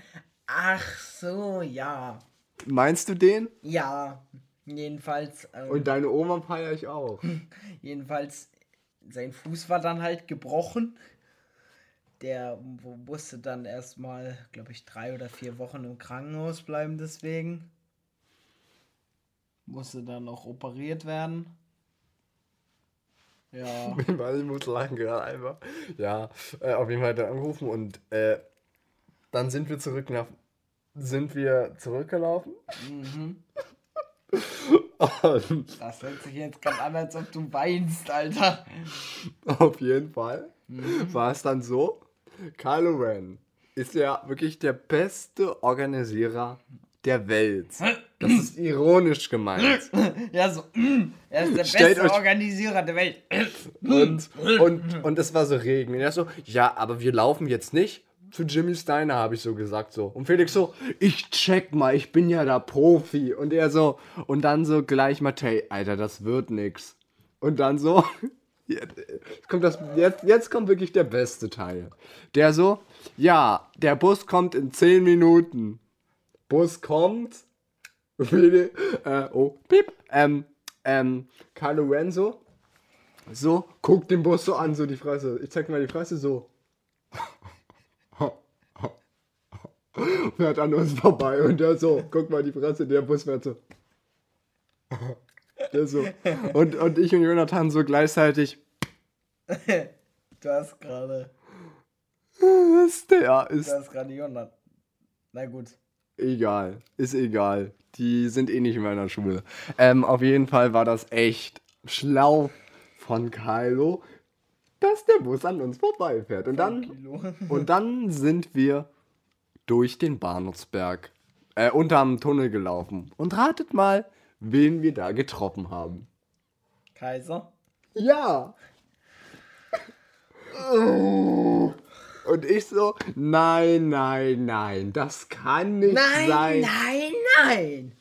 ach so, ja. Meinst du den? Ja, jedenfalls, ähm, Und deine Oma feiere ich auch. jedenfalls, sein Fuß war dann halt gebrochen. Der mu- musste dann erstmal, glaube ich, drei oder vier Wochen im Krankenhaus bleiben deswegen. Musste dann auch operiert werden. Ja. Weil ich muss lachen gerade einfach. Ja, äh, auf jeden Fall er angerufen und äh, dann sind wir zurück nach. Sind wir zurückgelaufen? Mhm. Und Das hört sich jetzt gerade an, als ob du weinst, Alter. auf jeden Fall war es dann so: Kylo Ren ist ja wirklich der beste Organisierer der Welt. Das ist ironisch gemeint. Ja, so, mm, er ist der Stellt beste Organisierer der Welt. Und, und, und es war so Regen. Und er so, ja, aber wir laufen jetzt nicht zu Jimmy Steiner, habe ich so gesagt so. Und Felix so, ich check mal, ich bin ja da Profi. Und er so, und dann so gleich Matthäi, Alter, das wird nix. Und dann so, jetzt kommt, das, jetzt, jetzt kommt wirklich der beste Teil. Der so, ja, der Bus kommt in 10 Minuten. Bus kommt. äh, oh, piep. Ähm, ähm, Kylo Ren so, so, guck den Bus so an, so die Fresse. Ich zeig mal die Fresse so. Fährt an uns vorbei und der so, guck mal die Fresse, der Bus fährt so. Der so. Und, und ich und Jonathan so gleichzeitig. Du hast gerade, Ist der, du ist hast gerade Jonathan. Na gut. egal, ist egal. Die sind eh nicht in meiner Schule. Ähm, auf jeden Fall war das echt schlau von Kylo, dass der Bus an uns vorbeifährt. Und dann. Und dann sind wir durch den Bahnhofsberg, äh, unterm Tunnel gelaufen. Und ratet mal, wen wir da getroffen haben. Kaiser. Ja. Und ich so, nein, nein, nein, das kann nicht sein. nein, nein.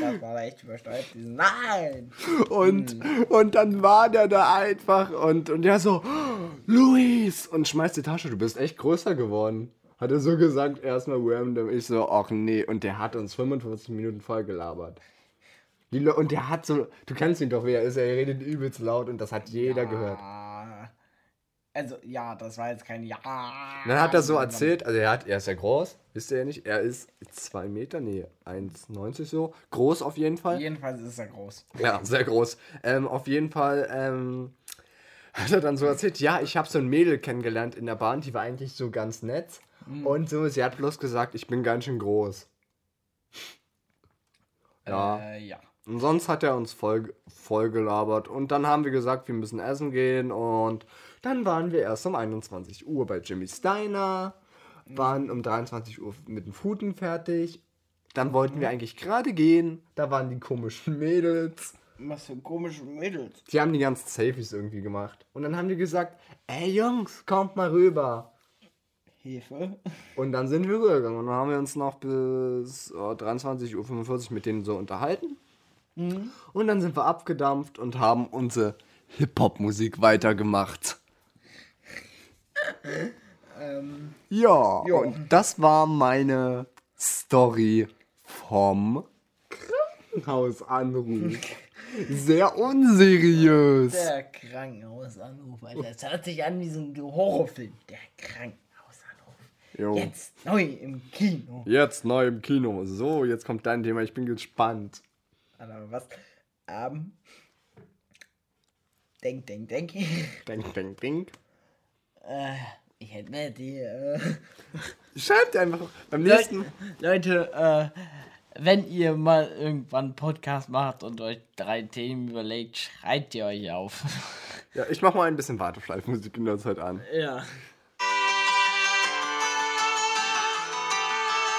Das war echt übersteuert. Nein. Und, und dann war der da einfach und, und der so, Luis, und schmeißt die Tasche, du bist echt größer geworden. Hat er so gesagt, erstmal random. Ich so, ach nee. Und der hat uns 45 Minuten voll gelabert. Und der hat so, du kennst ihn doch, wer er ist, er redet übelst laut und das hat jeder gehört. Ah, Also, ja, das war jetzt kein Ja. Und dann hat er so erzählt, also er, hat, er ist ja groß, wisst ihr ja nicht, er ist 2 Meter, nee, 1,90 so, groß auf jeden Fall. Jedenfalls ist er groß. Ja, sehr groß. Ähm, auf jeden Fall ähm, hat er dann so erzählt, ja, ich habe so ein Mädel kennengelernt in der Bahn, die war eigentlich so ganz nett. Und so, sie hat bloß gesagt, ich bin ganz schön groß. Ja. Äh, ja. Und sonst hat er uns voll, voll gelabert. Und dann haben wir gesagt, wir müssen essen gehen. Und dann waren wir erst um 21 Uhr bei Jimmy Steiner. Waren um 23 Uhr mit dem Footen fertig. Dann wollten wir eigentlich gerade gehen. Da waren die komischen Mädels. Was für komische Mädels. Die haben die ganzen Selfies irgendwie gemacht. Und dann haben die gesagt, ey Jungs, kommt mal rüber. Hefe. Und dann sind wir rübergegangen. Und dann haben wir uns noch bis äh, 23.45 Uhr mit denen so unterhalten. Und dann sind wir abgedampft und haben unsere Hip-Hop-Musik weitergemacht. ja, ja. und das war meine Story vom Krankenhausanruf. Sehr unseriös. Der Krankenhausanruf, Alter. Das hört sich an wie so ein Horrorfilm. Der Krankenhausanruf. Jo. Jetzt neu im Kino. Jetzt neu im Kino. So, jetzt kommt dein Thema. Ich bin gespannt. Alter, was? Ähm. Denk, denk, denk. Denk, denk, denk. äh, ich hätte mir die. Äh, Schreibt einfach beim nächsten. Leute, äh, wenn ihr mal irgendwann einen Podcast macht und euch drei Themen überlegt, schreibt ihr euch auf. Ja, ich mach mal ein bisschen Warteschleifmusik in der Zeit an. ja.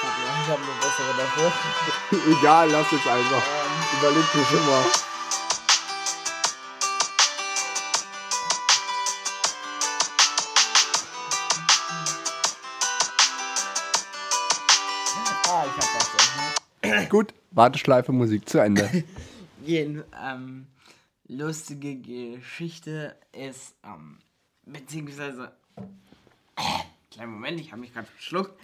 Ich habe eine bessere davor. Egal, lass jetzt einfach. Überleg dir schon mal. Ah, ich hab was. Gut, Warteschleife Musik zu Ende. Jeden, ähm, lustige Geschichte ist, ähm, beziehungsweise, äh, kleinen Moment, ich habe mich gerade verschluckt.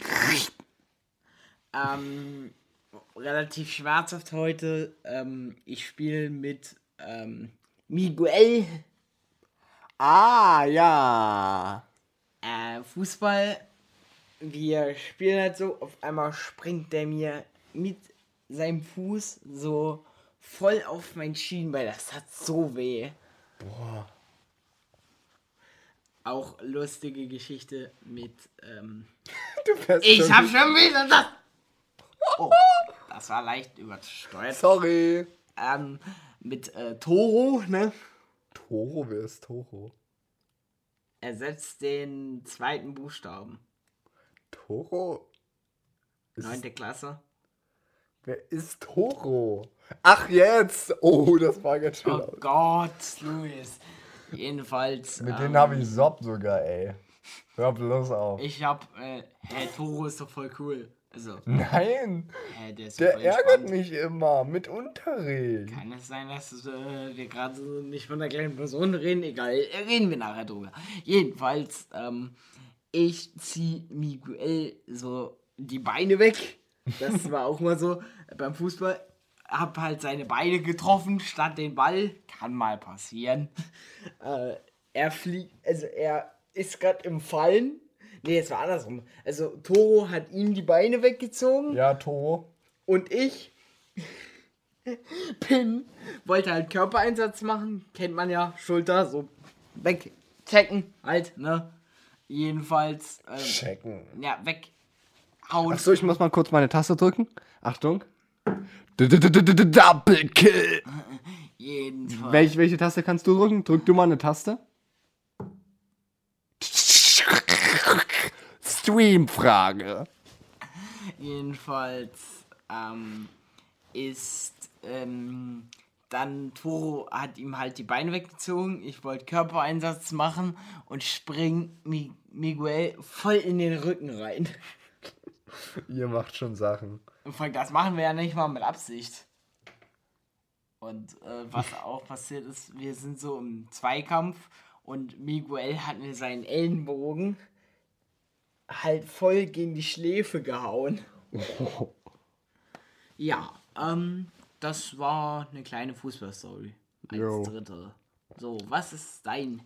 Ähm, relativ schmerzhaft heute. Ähm, ich spiele mit, ähm, Miguel ah, ja. äh, Fußball. Wir spielen halt so, auf einmal springt der mir mit seinem Fuß so voll auf mein Schienbein. Das hat so weh. Boah. Auch lustige Geschichte mit. Ähm, Du ich hab schon wieder das. Oh, das war leicht übersteuert. Sorry. Ähm, mit äh, Toro, ne? Toro, wer ist Toro? Ersetzt den zweiten Buchstaben. Toro? Neunte Klasse. wer ist Toro? Ach, jetzt! Oh, das war ganz schön Oh laut. Gott, Luis. Jedenfalls. Mit ähm, denen habe ich Sopp sogar, ey. Hör bloß auf. Ich hab, äh, hä, Toro ist doch voll cool. Also, Nein, hä, der ist der voll ärgert entspannt. mich immer mit Unterricht. Kann es sein, dass äh, wir gerade so nicht von der gleichen Person reden? Egal, äh, reden wir nachher drüber. Jedenfalls, ähm, ich zieh Miguel so die Beine weg. Das war auch mal so beim Fußball. Hab halt seine Beine getroffen statt den Ball. Kann mal passieren. Äh, er fliegt, also er ist gerade im Fallen. Nee, es war andersrum. Also Toro hat ihm die Beine weggezogen. Ja, Toro. Und ich bin, wollte halt Körpereinsatz machen. Kennt man ja, Schulter so wegchecken, halt, ne? Jedenfalls, ähm, Checken. ja, weghauen. Achso, ich muss mal kurz meine Taste drücken. Achtung. Double Kill. Jedenfalls. Welche, welche Taste kannst du drücken? Drück du mal eine Taste. Streamfrage. Jedenfalls ähm, ist ähm, dann Toro hat ihm halt die Beine weggezogen. Ich wollte Körpereinsatz machen und spring Mi Miguel voll in den Rücken rein. Ihr macht schon Sachen. Und vor allem, das machen wir ja nicht mal mit Absicht. Und äh, was auch passiert ist, wir sind so im Zweikampf und Miguel hat mir seinen Ellenbogen halt voll gegen die Schläfe gehauen. Ja, ähm, das war eine kleine Fußballstory. Als Jo. dritte. So, was ist dein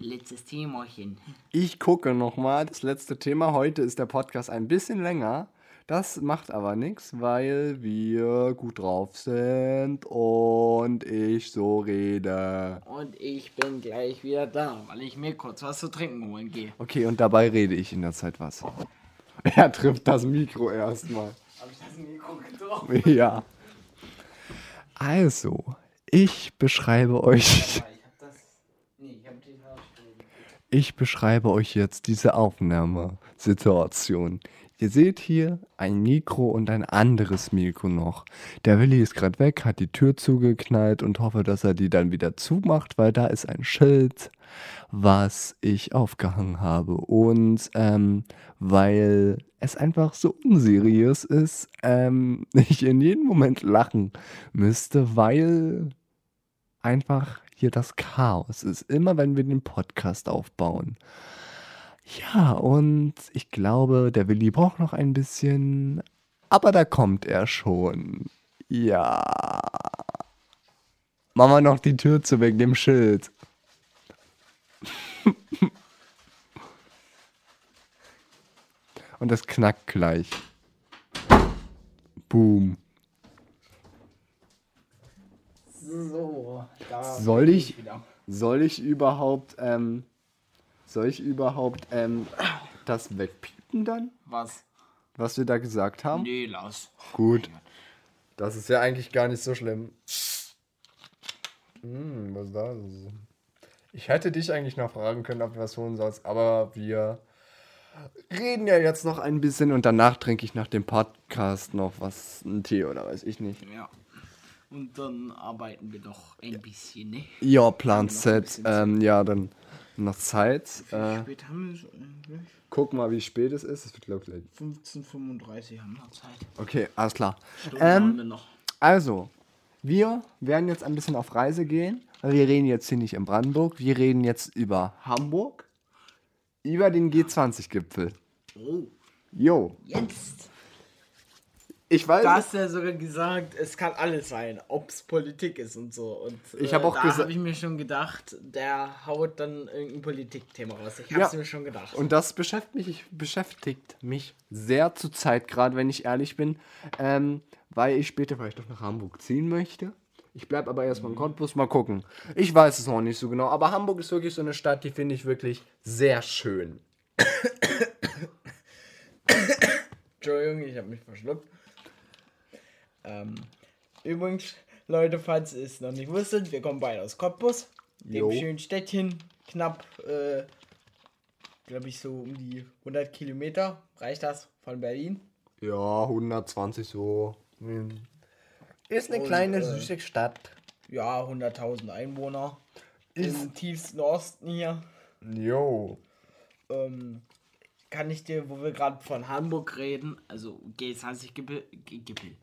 Letztes Themachen. Ich gucke nochmal das letzte Thema. Heute ist der Podcast ein bisschen länger. Das macht aber nichts, weil wir gut drauf sind und ich so rede. Und ich bin gleich wieder da, weil ich mir kurz was zu trinken holen gehe. Okay, und dabei rede ich in der Zeit was. Er trifft das Mikro erstmal. Habe ich das Mikro getroffen? Ja. Also, ich beschreibe euch. Ich beschreibe euch jetzt diese Aufnahmesituation. Ihr seht hier ein Mikro und ein anderes Mikro noch. Der Willi ist gerade weg, hat die Tür zugeknallt und hoffe, dass er die dann wieder zumacht, weil da ist ein Schild, was ich aufgehangen habe. Und ähm, weil es einfach so unseriös ist, ähm, ich in jedem Moment lachen müsste, weil einfach hier das Chaos ist. Immer wenn wir den Podcast aufbauen. Ja, und ich glaube, der Willi braucht noch ein bisschen, aber da kommt er schon. Ja. Machen wir noch die Tür zu wegen dem Schild. und das knackt gleich. Boom. So, da Soll ich-. Soll ich überhaupt, ähm, soll ich überhaupt, ähm, das wegpiepen dann, Was? was wir da gesagt haben? Nee, lass. Gut. Das ist ja eigentlich gar nicht so schlimm. Hm, was ist das? Ich hätte dich eigentlich noch fragen können, ob du was holen sollst, aber wir reden ja jetzt noch ein bisschen und danach trinke ich nach dem Podcast noch was, einen Tee oder weiß ich nicht. Ja. Und dann arbeiten wir doch ein bisschen, ne? Ja, Plan Z. bisschen Ähm, ja, dann noch Zeit. Äh, Spät haben wir es eigentlich? guck mal, wie spät es ist. Es wird, glaube ich, gleich. 15.35 haben wir Zeit. Okay, alles klar. Stunden haben wir Ähm, noch. also, wir werden jetzt ein bisschen auf Reise gehen. Wir reden jetzt hier nicht in Brandenburg. Wir reden jetzt über Hamburg. Über den G20-Gipfel. Oh, Jo, jetzt. Ich weiß. Du hast ja sogar gesagt, es kann alles sein, ob es Politik ist und so. Und Ich hab auch da gesa- habe ich mir schon gedacht, der haut dann irgendein Politikthema raus. Ich habe Ja. es mir schon gedacht. Und das beschäftigt mich, beschäftigt mich sehr zur Zeit, gerade wenn ich ehrlich bin, ähm, weil ich später vielleicht doch nach Hamburg ziehen möchte. Ich bleibe aber erstmal in Cottbus, mal gucken. Ich weiß es noch nicht so genau, aber Hamburg ist wirklich so eine Stadt, die finde ich wirklich sehr schön. Entschuldigung, ich habe mich verschluckt. Ähm, übrigens, Leute, falls ihr es noch nicht wusstet, wir kommen beide aus Cottbus, Jo. dem schönen Städtchen, knapp, äh, glaube ich, so um die 100 Kilometer, reicht das, von Berlin. Ja, 120 so. Hm. Ist eine Und, kleine, äh, süße Stadt. Ja, 100.000 Einwohner. Ist- Im tiefsten Osten hier. Jo. Ähm, kann ich dir, wo wir gerade von Hamburg reden, also G20-Gipfel, Gipfel.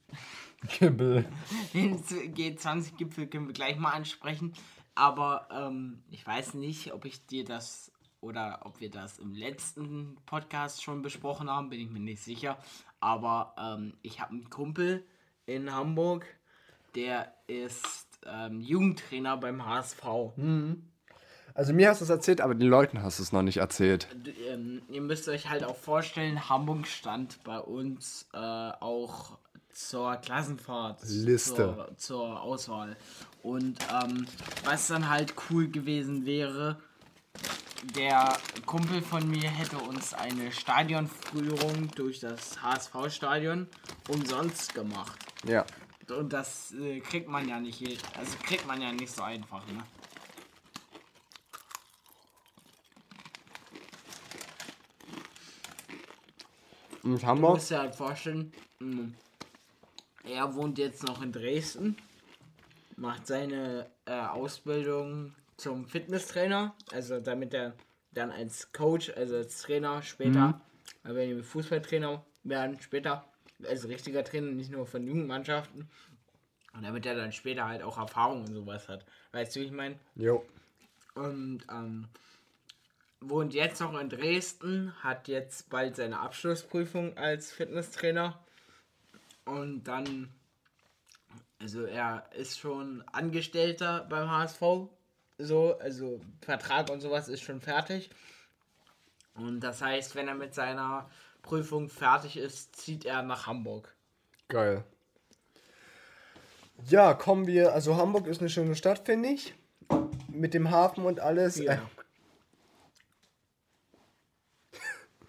Kibbel. Den G20-Gipfel können wir gleich mal ansprechen. Aber ähm, ich weiß nicht, ob ich dir das oder ob wir das im letzten Podcast schon besprochen haben, bin ich mir nicht sicher. Aber ähm, ich habe einen Kumpel in Hamburg, der ist ähm, Jugendtrainer beim HSV. Also mir hast du es erzählt, aber den Leuten hast du es noch nicht erzählt. D- ähm, ihr müsst euch halt auch vorstellen, Hamburg stand bei uns äh, auch zur Klassenfahrt. Liste. Zur, zur Auswahl. Und ähm, was dann halt cool gewesen wäre, der Kumpel von mir hätte uns eine Stadionführung durch das HSV-Stadion umsonst gemacht. Ja. Und das äh, kriegt man ja nicht, also kriegt man ja nicht so einfach, ne? Und Du Hamburg? musst dir halt vorstellen, mh, er wohnt jetzt noch in Dresden, macht seine äh, Ausbildung zum Fitnesstrainer, also damit er dann als Coach, also als Trainer später, äh, wenn wir Fußballtrainer werden später, als richtiger Trainer, nicht nur von Jugendmannschaften, und damit er dann später halt auch Erfahrung und sowas hat. Weißt du, wie ich meine? Jo. Und ähm, wohnt jetzt noch in Dresden, hat jetzt bald seine Abschlussprüfung als Fitnesstrainer. Und dann, also er ist schon Angestellter beim HSV, So, also Vertrag und sowas ist schon fertig. Und das heißt, wenn er mit seiner Prüfung fertig ist, zieht er nach Hamburg. Geil. Ja, kommen wir. Also Hamburg ist eine schöne Stadt, finde ich. Mit dem Hafen und alles. Ja. Äh,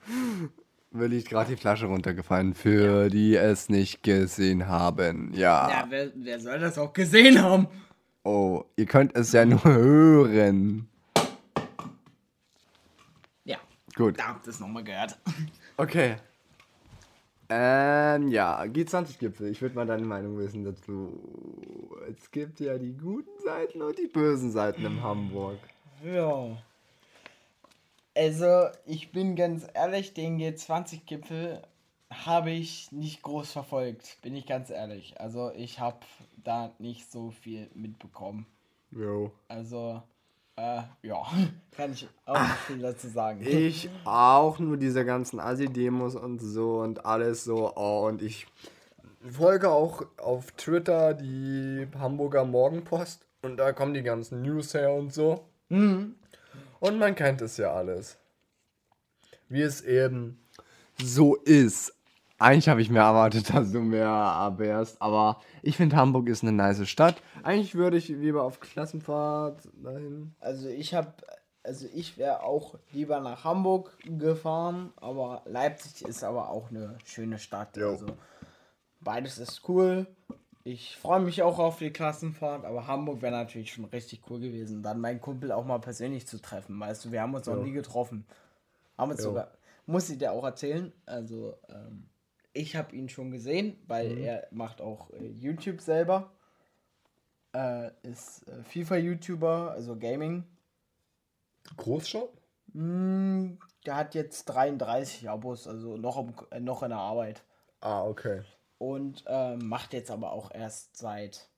Mir liegt gerade die Flasche runtergefallen, für die es nicht gesehen haben. Ja. Ja, wer, wer soll das auch gesehen haben? Oh, ihr könnt es ja nur hören. Ja, Gut. da habt ihr es nochmal gehört. Okay. Ähm, ja, G20-Gipfel. Ich würde mal deine Meinung wissen dazu. Es gibt ja die guten Seiten und die bösen Seiten in Hamburg. Ja. Also, ich bin ganz ehrlich, den G20-Gipfel habe ich nicht groß verfolgt, bin ich ganz ehrlich. Also, ich habe da nicht so viel mitbekommen. Jo. Also, äh, ja, kann ich auch nicht viel dazu sagen. Ich auch nur diese ganzen Assi-Demos und so und alles so. Oh, und ich folge auch auf Twitter die Hamburger Morgenpost und da kommen die ganzen News her und so. Und man kennt es ja alles. Wie es eben so ist. Eigentlich habe ich mir erwartet, dass du mehr wärst, aber ich finde Hamburg ist eine nice Stadt. Eigentlich würde ich lieber auf Klassenfahrt dahin. Also, ich habe, also ich wäre auch lieber nach Hamburg gefahren, aber Leipzig ist aber auch eine schöne Stadt. Jo. Also, beides ist cool. Ich freue mich auch auf die Klassenfahrt, aber Hamburg wäre natürlich schon richtig cool gewesen, dann meinen Kumpel auch mal persönlich zu treffen. Weißt du, wir haben uns noch Jo. nie getroffen. Haben uns Jo. sogar, muss ich dir auch erzählen, also ähm, ich habe ihn schon gesehen, weil Mhm. er macht auch äh, YouTube selber. Äh, ist äh, FIFA-YouTuber, also Gaming. Groß schon? Mm, Der hat jetzt 33 Abos, also noch, im, äh, noch in der Arbeit. Ah, okay. Und ähm, macht jetzt aber auch erst seit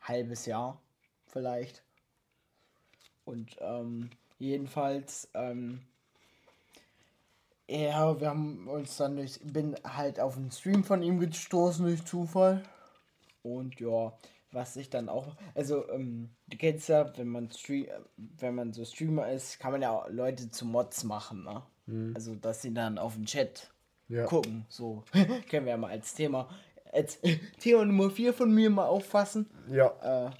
halbes Jahr vielleicht. Und ähm, jedenfalls, ähm, ja, wir haben uns dann durch, bin halt auf einen Stream von ihm gestoßen durch Zufall. Und ja, was ich dann auch, also ähm, du kennst ja, wenn man Stream, wenn man so Streamer ist, kann man ja auch Leute zu Mods machen, ne? Also dass sie dann auf den Chat Ja. gucken, so können wir ja mal als Thema, als Thema Nummer 4 von mir mal auffassen. Ja. Äh,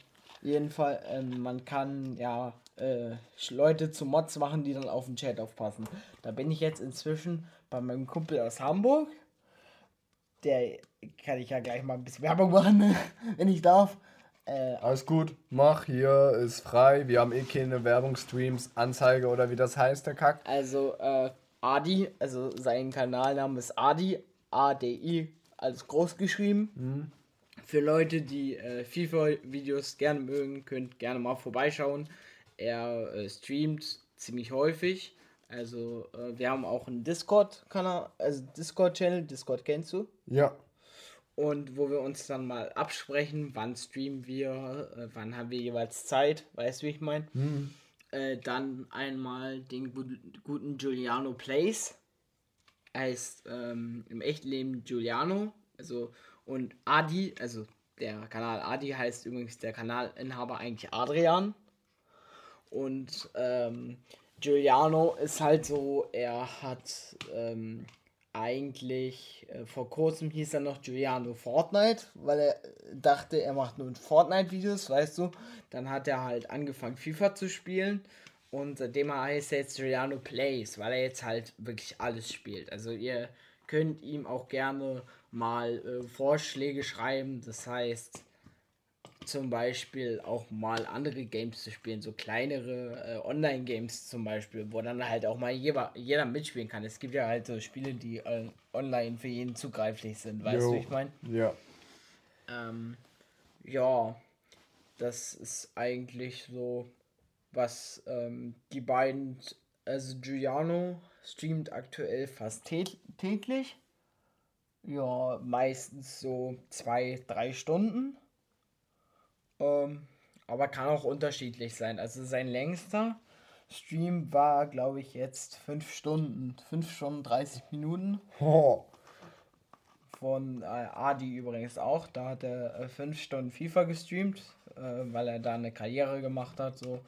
jedenfalls, ähm, man kann ja äh, Leute zu Mods machen, die dann auf den Chat aufpassen. Da bin ich jetzt inzwischen bei meinem Kumpel aus Hamburg. Der kann ich ja gleich mal ein bisschen Werbung machen, ne, wenn ich darf. Äh, Alles gut, mach hier, ist frei. Wir haben eh keine Werbungsstreams, Anzeige oder wie das heißt, der Kack. also äh, Adi, also sein Kanalname ist Adi, A-D-I, alles groß geschrieben. Für Leute, die äh, FIFA-Videos gerne mögen, könnt gerne mal vorbeischauen. Er äh, streamt ziemlich häufig. Also äh, wir haben auch einen Discord-Kanal, also Discord-Channel, Discord kennst du? Ja. Und wo wir uns dann mal absprechen, wann streamen wir, äh, wann haben wir jeweils Zeit, weißt du, wie ich meine? Äh, dann einmal den gut, guten Giuliano Plays. Heißt ähm, im echten Leben Giuliano. Also, und Adi, also der Kanal Adi heißt übrigens der Kanalinhaber eigentlich Adrian. Und ähm, Giuliano ist halt so, er hat ähm, eigentlich äh, vor kurzem hieß er noch Giuliano Fortnite, weil er dachte, er macht nur Fortnite-Videos, weißt du. Dann hat er halt angefangen FIFA zu spielen und seitdem heißt er jetzt Giuliano Plays, weil er jetzt halt wirklich alles spielt. Also ihr könnt ihm auch gerne mal äh, Vorschläge schreiben, das heißt zum Beispiel auch mal andere Games zu spielen, so kleinere äh, Online-Games zum Beispiel, wo dann halt auch mal jeder, jeder mitspielen kann. Es gibt ja halt so Spiele, die äh, online für jeden zugreiflich sind, weißt du, wie ich meine? Ja. Ähm, ja, das ist eigentlich so, was ähm, die beiden, also Giuliano streamt aktuell fast tä- täglich. Ja, meistens so zwei, drei Stunden. Ähm, aber kann auch unterschiedlich sein. Also sein längster Stream war, glaube ich, jetzt fünf Stunden. Fünf Stunden 30 Minuten Oh. von äh, Adi übrigens auch. Da hat er äh, fünf Stunden FIFA gestreamt. äh, weil er da eine Karriere gemacht hat. So.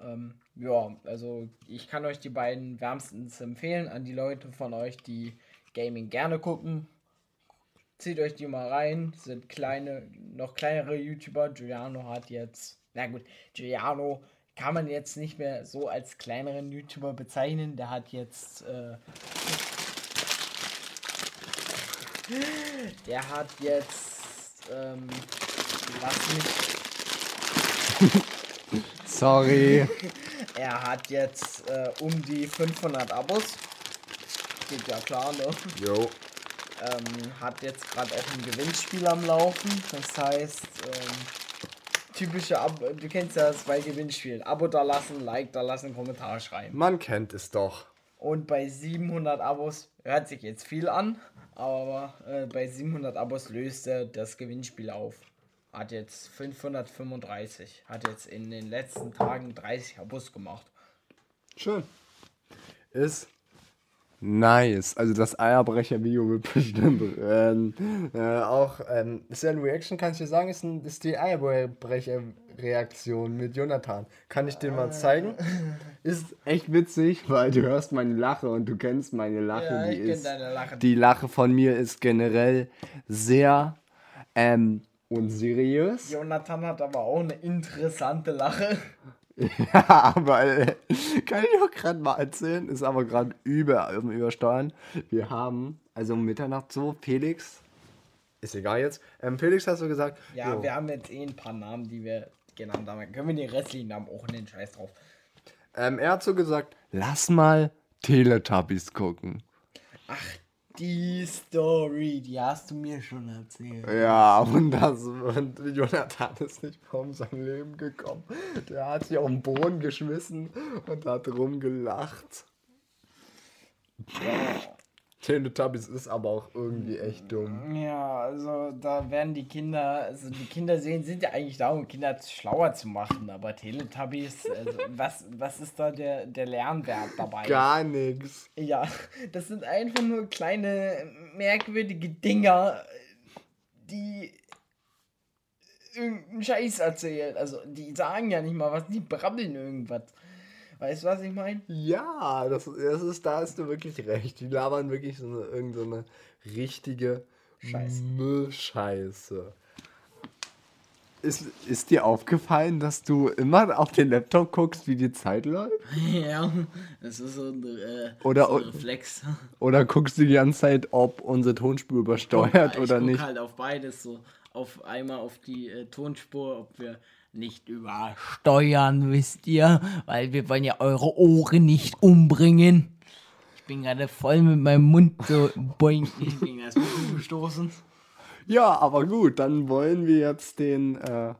Ähm, ja, also ich kann euch die beiden wärmstens empfehlen an die Leute von euch, die Gaming gerne gucken. Zieht euch die mal rein. Sind kleine, noch kleinere YouTuber. Giuliano hat jetzt, na gut, Giuliano kann man jetzt nicht mehr so als kleineren YouTuber bezeichnen. Der hat jetzt, äh, der hat jetzt, ähm, lass mich Sorry. Er hat jetzt äh, um die 500 Abos. Geht ja klar, ne? Jo. Ähm, hat jetzt gerade auch ein Gewinnspiel am Laufen. Das heißt, ähm, typische Ab du kennst ja das bei Gewinnspielen. Abo da lassen, Like da lassen, Kommentar schreiben. Man kennt es doch. Und bei 700 Abos hört sich jetzt viel an, aber äh, bei 700 Abos löst er das Gewinnspiel auf. Hat jetzt 535. Hat jetzt in den letzten Tagen 30 Abos gemacht. Schön. Ist nice. Also das Eierbrecher-Video wird bestimmt ähm, äh, auch. Ähm, ist ja ein Reaction, kann ich dir sagen, ist, ein, ist die Eierbrecher-Reaktion mit Jonathan. Kann ich dir mal zeigen? Ist echt witzig, weil du hörst meine Lache und du kennst meine Lache. Ja, die ist, deine Lache. Die Lache von mir ist generell sehr ähm, unseriös. Jonathan hat aber auch eine interessante Lache. Ja, aber äh, kann ich auch gerade mal erzählen, ist aber gerade über im Übersteuern. Wir haben, also um Mitternacht so, Felix, ist egal jetzt, ähm, Felix hast du gesagt, Ja, jo, wir haben jetzt eh ein paar Namen, die wir genannt haben. Können wir die restlichen Namen auch nennen, scheiß drauf. ähm, er hat so gesagt, lass mal Teletubbies gucken. Ach, die Story, die hast du mir schon erzählt. Ja, und das, und Jonathan ist nicht um sein Leben gekommen. Der hat sich auf den Boden geschmissen und hat rumgelacht. Teletubbies ist aber auch irgendwie echt dumm. Ja, also da werden die Kinder, also die Kinder sehen, sind ja eigentlich da, um Kinder schlauer zu machen, aber Teletubbies, also was, was ist da der, der Lernwert dabei? Gar nichts. Ja, das sind einfach nur kleine, merkwürdige Dinger, die irgendeinen Scheiß erzählen. Also, die sagen ja nicht mal was, die brabbeln irgendwas. Weißt du, was ich meine? Ja, das, das ist, da hast du wirklich recht. Die labern wirklich so eine, irgend so eine richtige Scheiße. Müllscheiße. Ist, ist dir aufgefallen, dass du immer auf den Laptop guckst, wie die Zeit läuft? Ja, das ist so ein, äh, Oder- so ein Reflex. Oder guckst du die ganze Zeit, ob unsere Tonspur übersteuert ich oder guck nicht? halt auf beides so. Auf einmal auf die äh, Tonspur, ob wir nicht übersteuern, wisst ihr, weil wir wollen ja eure Ohren nicht umbringen. Ich bin gerade voll mit meinem Mund so boing, ich bin das Mikro gestoßen. Ja, aber gut, dann wollen wir jetzt den. Äh,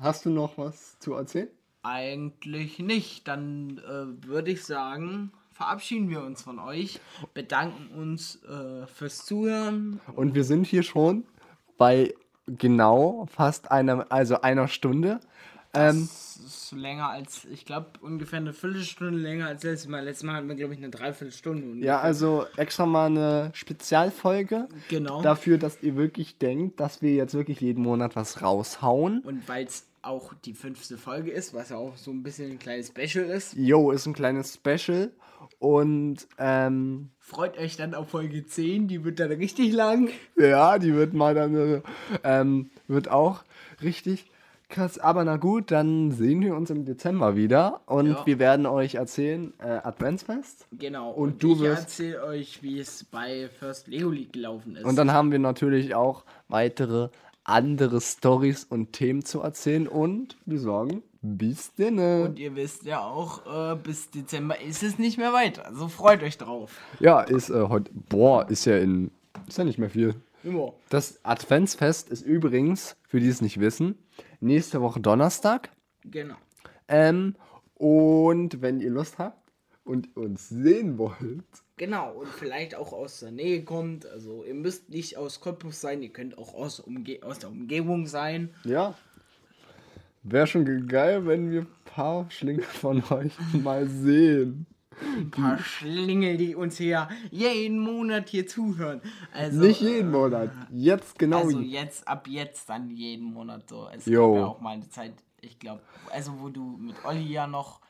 hast du noch was zu erzählen? Eigentlich nicht. Dann äh, würde ich sagen, verabschieden wir uns von euch, bedanken uns äh, fürs Zuhören. Und wir sind hier schon bei genau fast einer, also einer Stunde. Ähm, Das ist länger als, ich glaube, ungefähr eine Viertelstunde länger als letztes Mal. Letztes Mal hatten wir, glaube ich, eine Dreiviertelstunde. ungefähr. ja, also extra mal eine Spezialfolge Genau. dafür, dass ihr wirklich denkt, dass wir jetzt wirklich jeden Monat was raushauen. Und weil es auch die fünfte Folge ist, was ja auch so ein bisschen ein kleines Special ist, Jo, ist ein kleines Special. Und ähm, freut euch dann auf Folge 10, die wird dann richtig lang. ja, die wird mal dann, äh, ähm, wird auch richtig krass. Aber na gut, dann sehen wir uns im Dezember wieder. Und Ja. wir werden euch erzählen, äh, Adventsfest. Genau. Und Und, du ich wirst- erzähle euch, wie es bei First Lego League gelaufen ist. Und dann haben wir natürlich auch weitere andere Stories und Themen zu erzählen. Und wir sagen, bis denne. Und ihr wisst ja auch, äh, bis Dezember ist es nicht mehr weit. Also freut euch drauf. Ja, ist äh, heute, boah, ist ja in, ist ja nicht mehr viel. Immer. Das Adventsfest ist übrigens, für die es nicht wissen, nächste Woche Donnerstag. Genau. Ähm, und wenn ihr Lust habt und uns sehen wollt, Genau, und vielleicht auch aus der Nähe kommt. Also ihr müsst nicht aus Cottbus sein, ihr könnt auch aus, Umge aus der Umgebung sein. ja, wäre schon ge- geil, wenn wir ein paar Schlinge von euch mal sehen. Ein paar Schlingel, die uns hier jeden Monat hier zuhören. Also, Nicht jeden Monat. Jetzt genau. Also jetzt, ab jetzt dann jeden Monat so. Es Jo. gab ja auch mal eine Zeit, ich glaube, also wo du mit Olli ja noch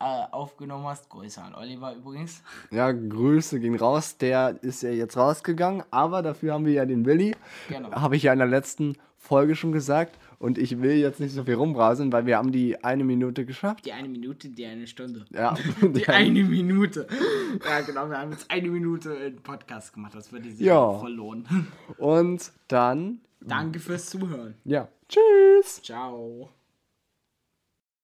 äh, aufgenommen hast. Grüße an Oliver übrigens. ja, Grüße gehen raus. Der ist ja jetzt rausgegangen, aber dafür haben wir ja den Willi. Genau. Habe ich ja in der letzten Folge schon gesagt. Und ich will jetzt nicht so viel rumbraseln, weil wir haben die eine Minute geschafft. Die eine Minute, die eine Stunde. Ja, Die eine Minute. Ja, genau, wir haben jetzt eine Minute einen Podcast gemacht. Das würde sich Ja. voll lohnen. Und dann, Danke fürs Zuhören. ja, tschüss. Ciao.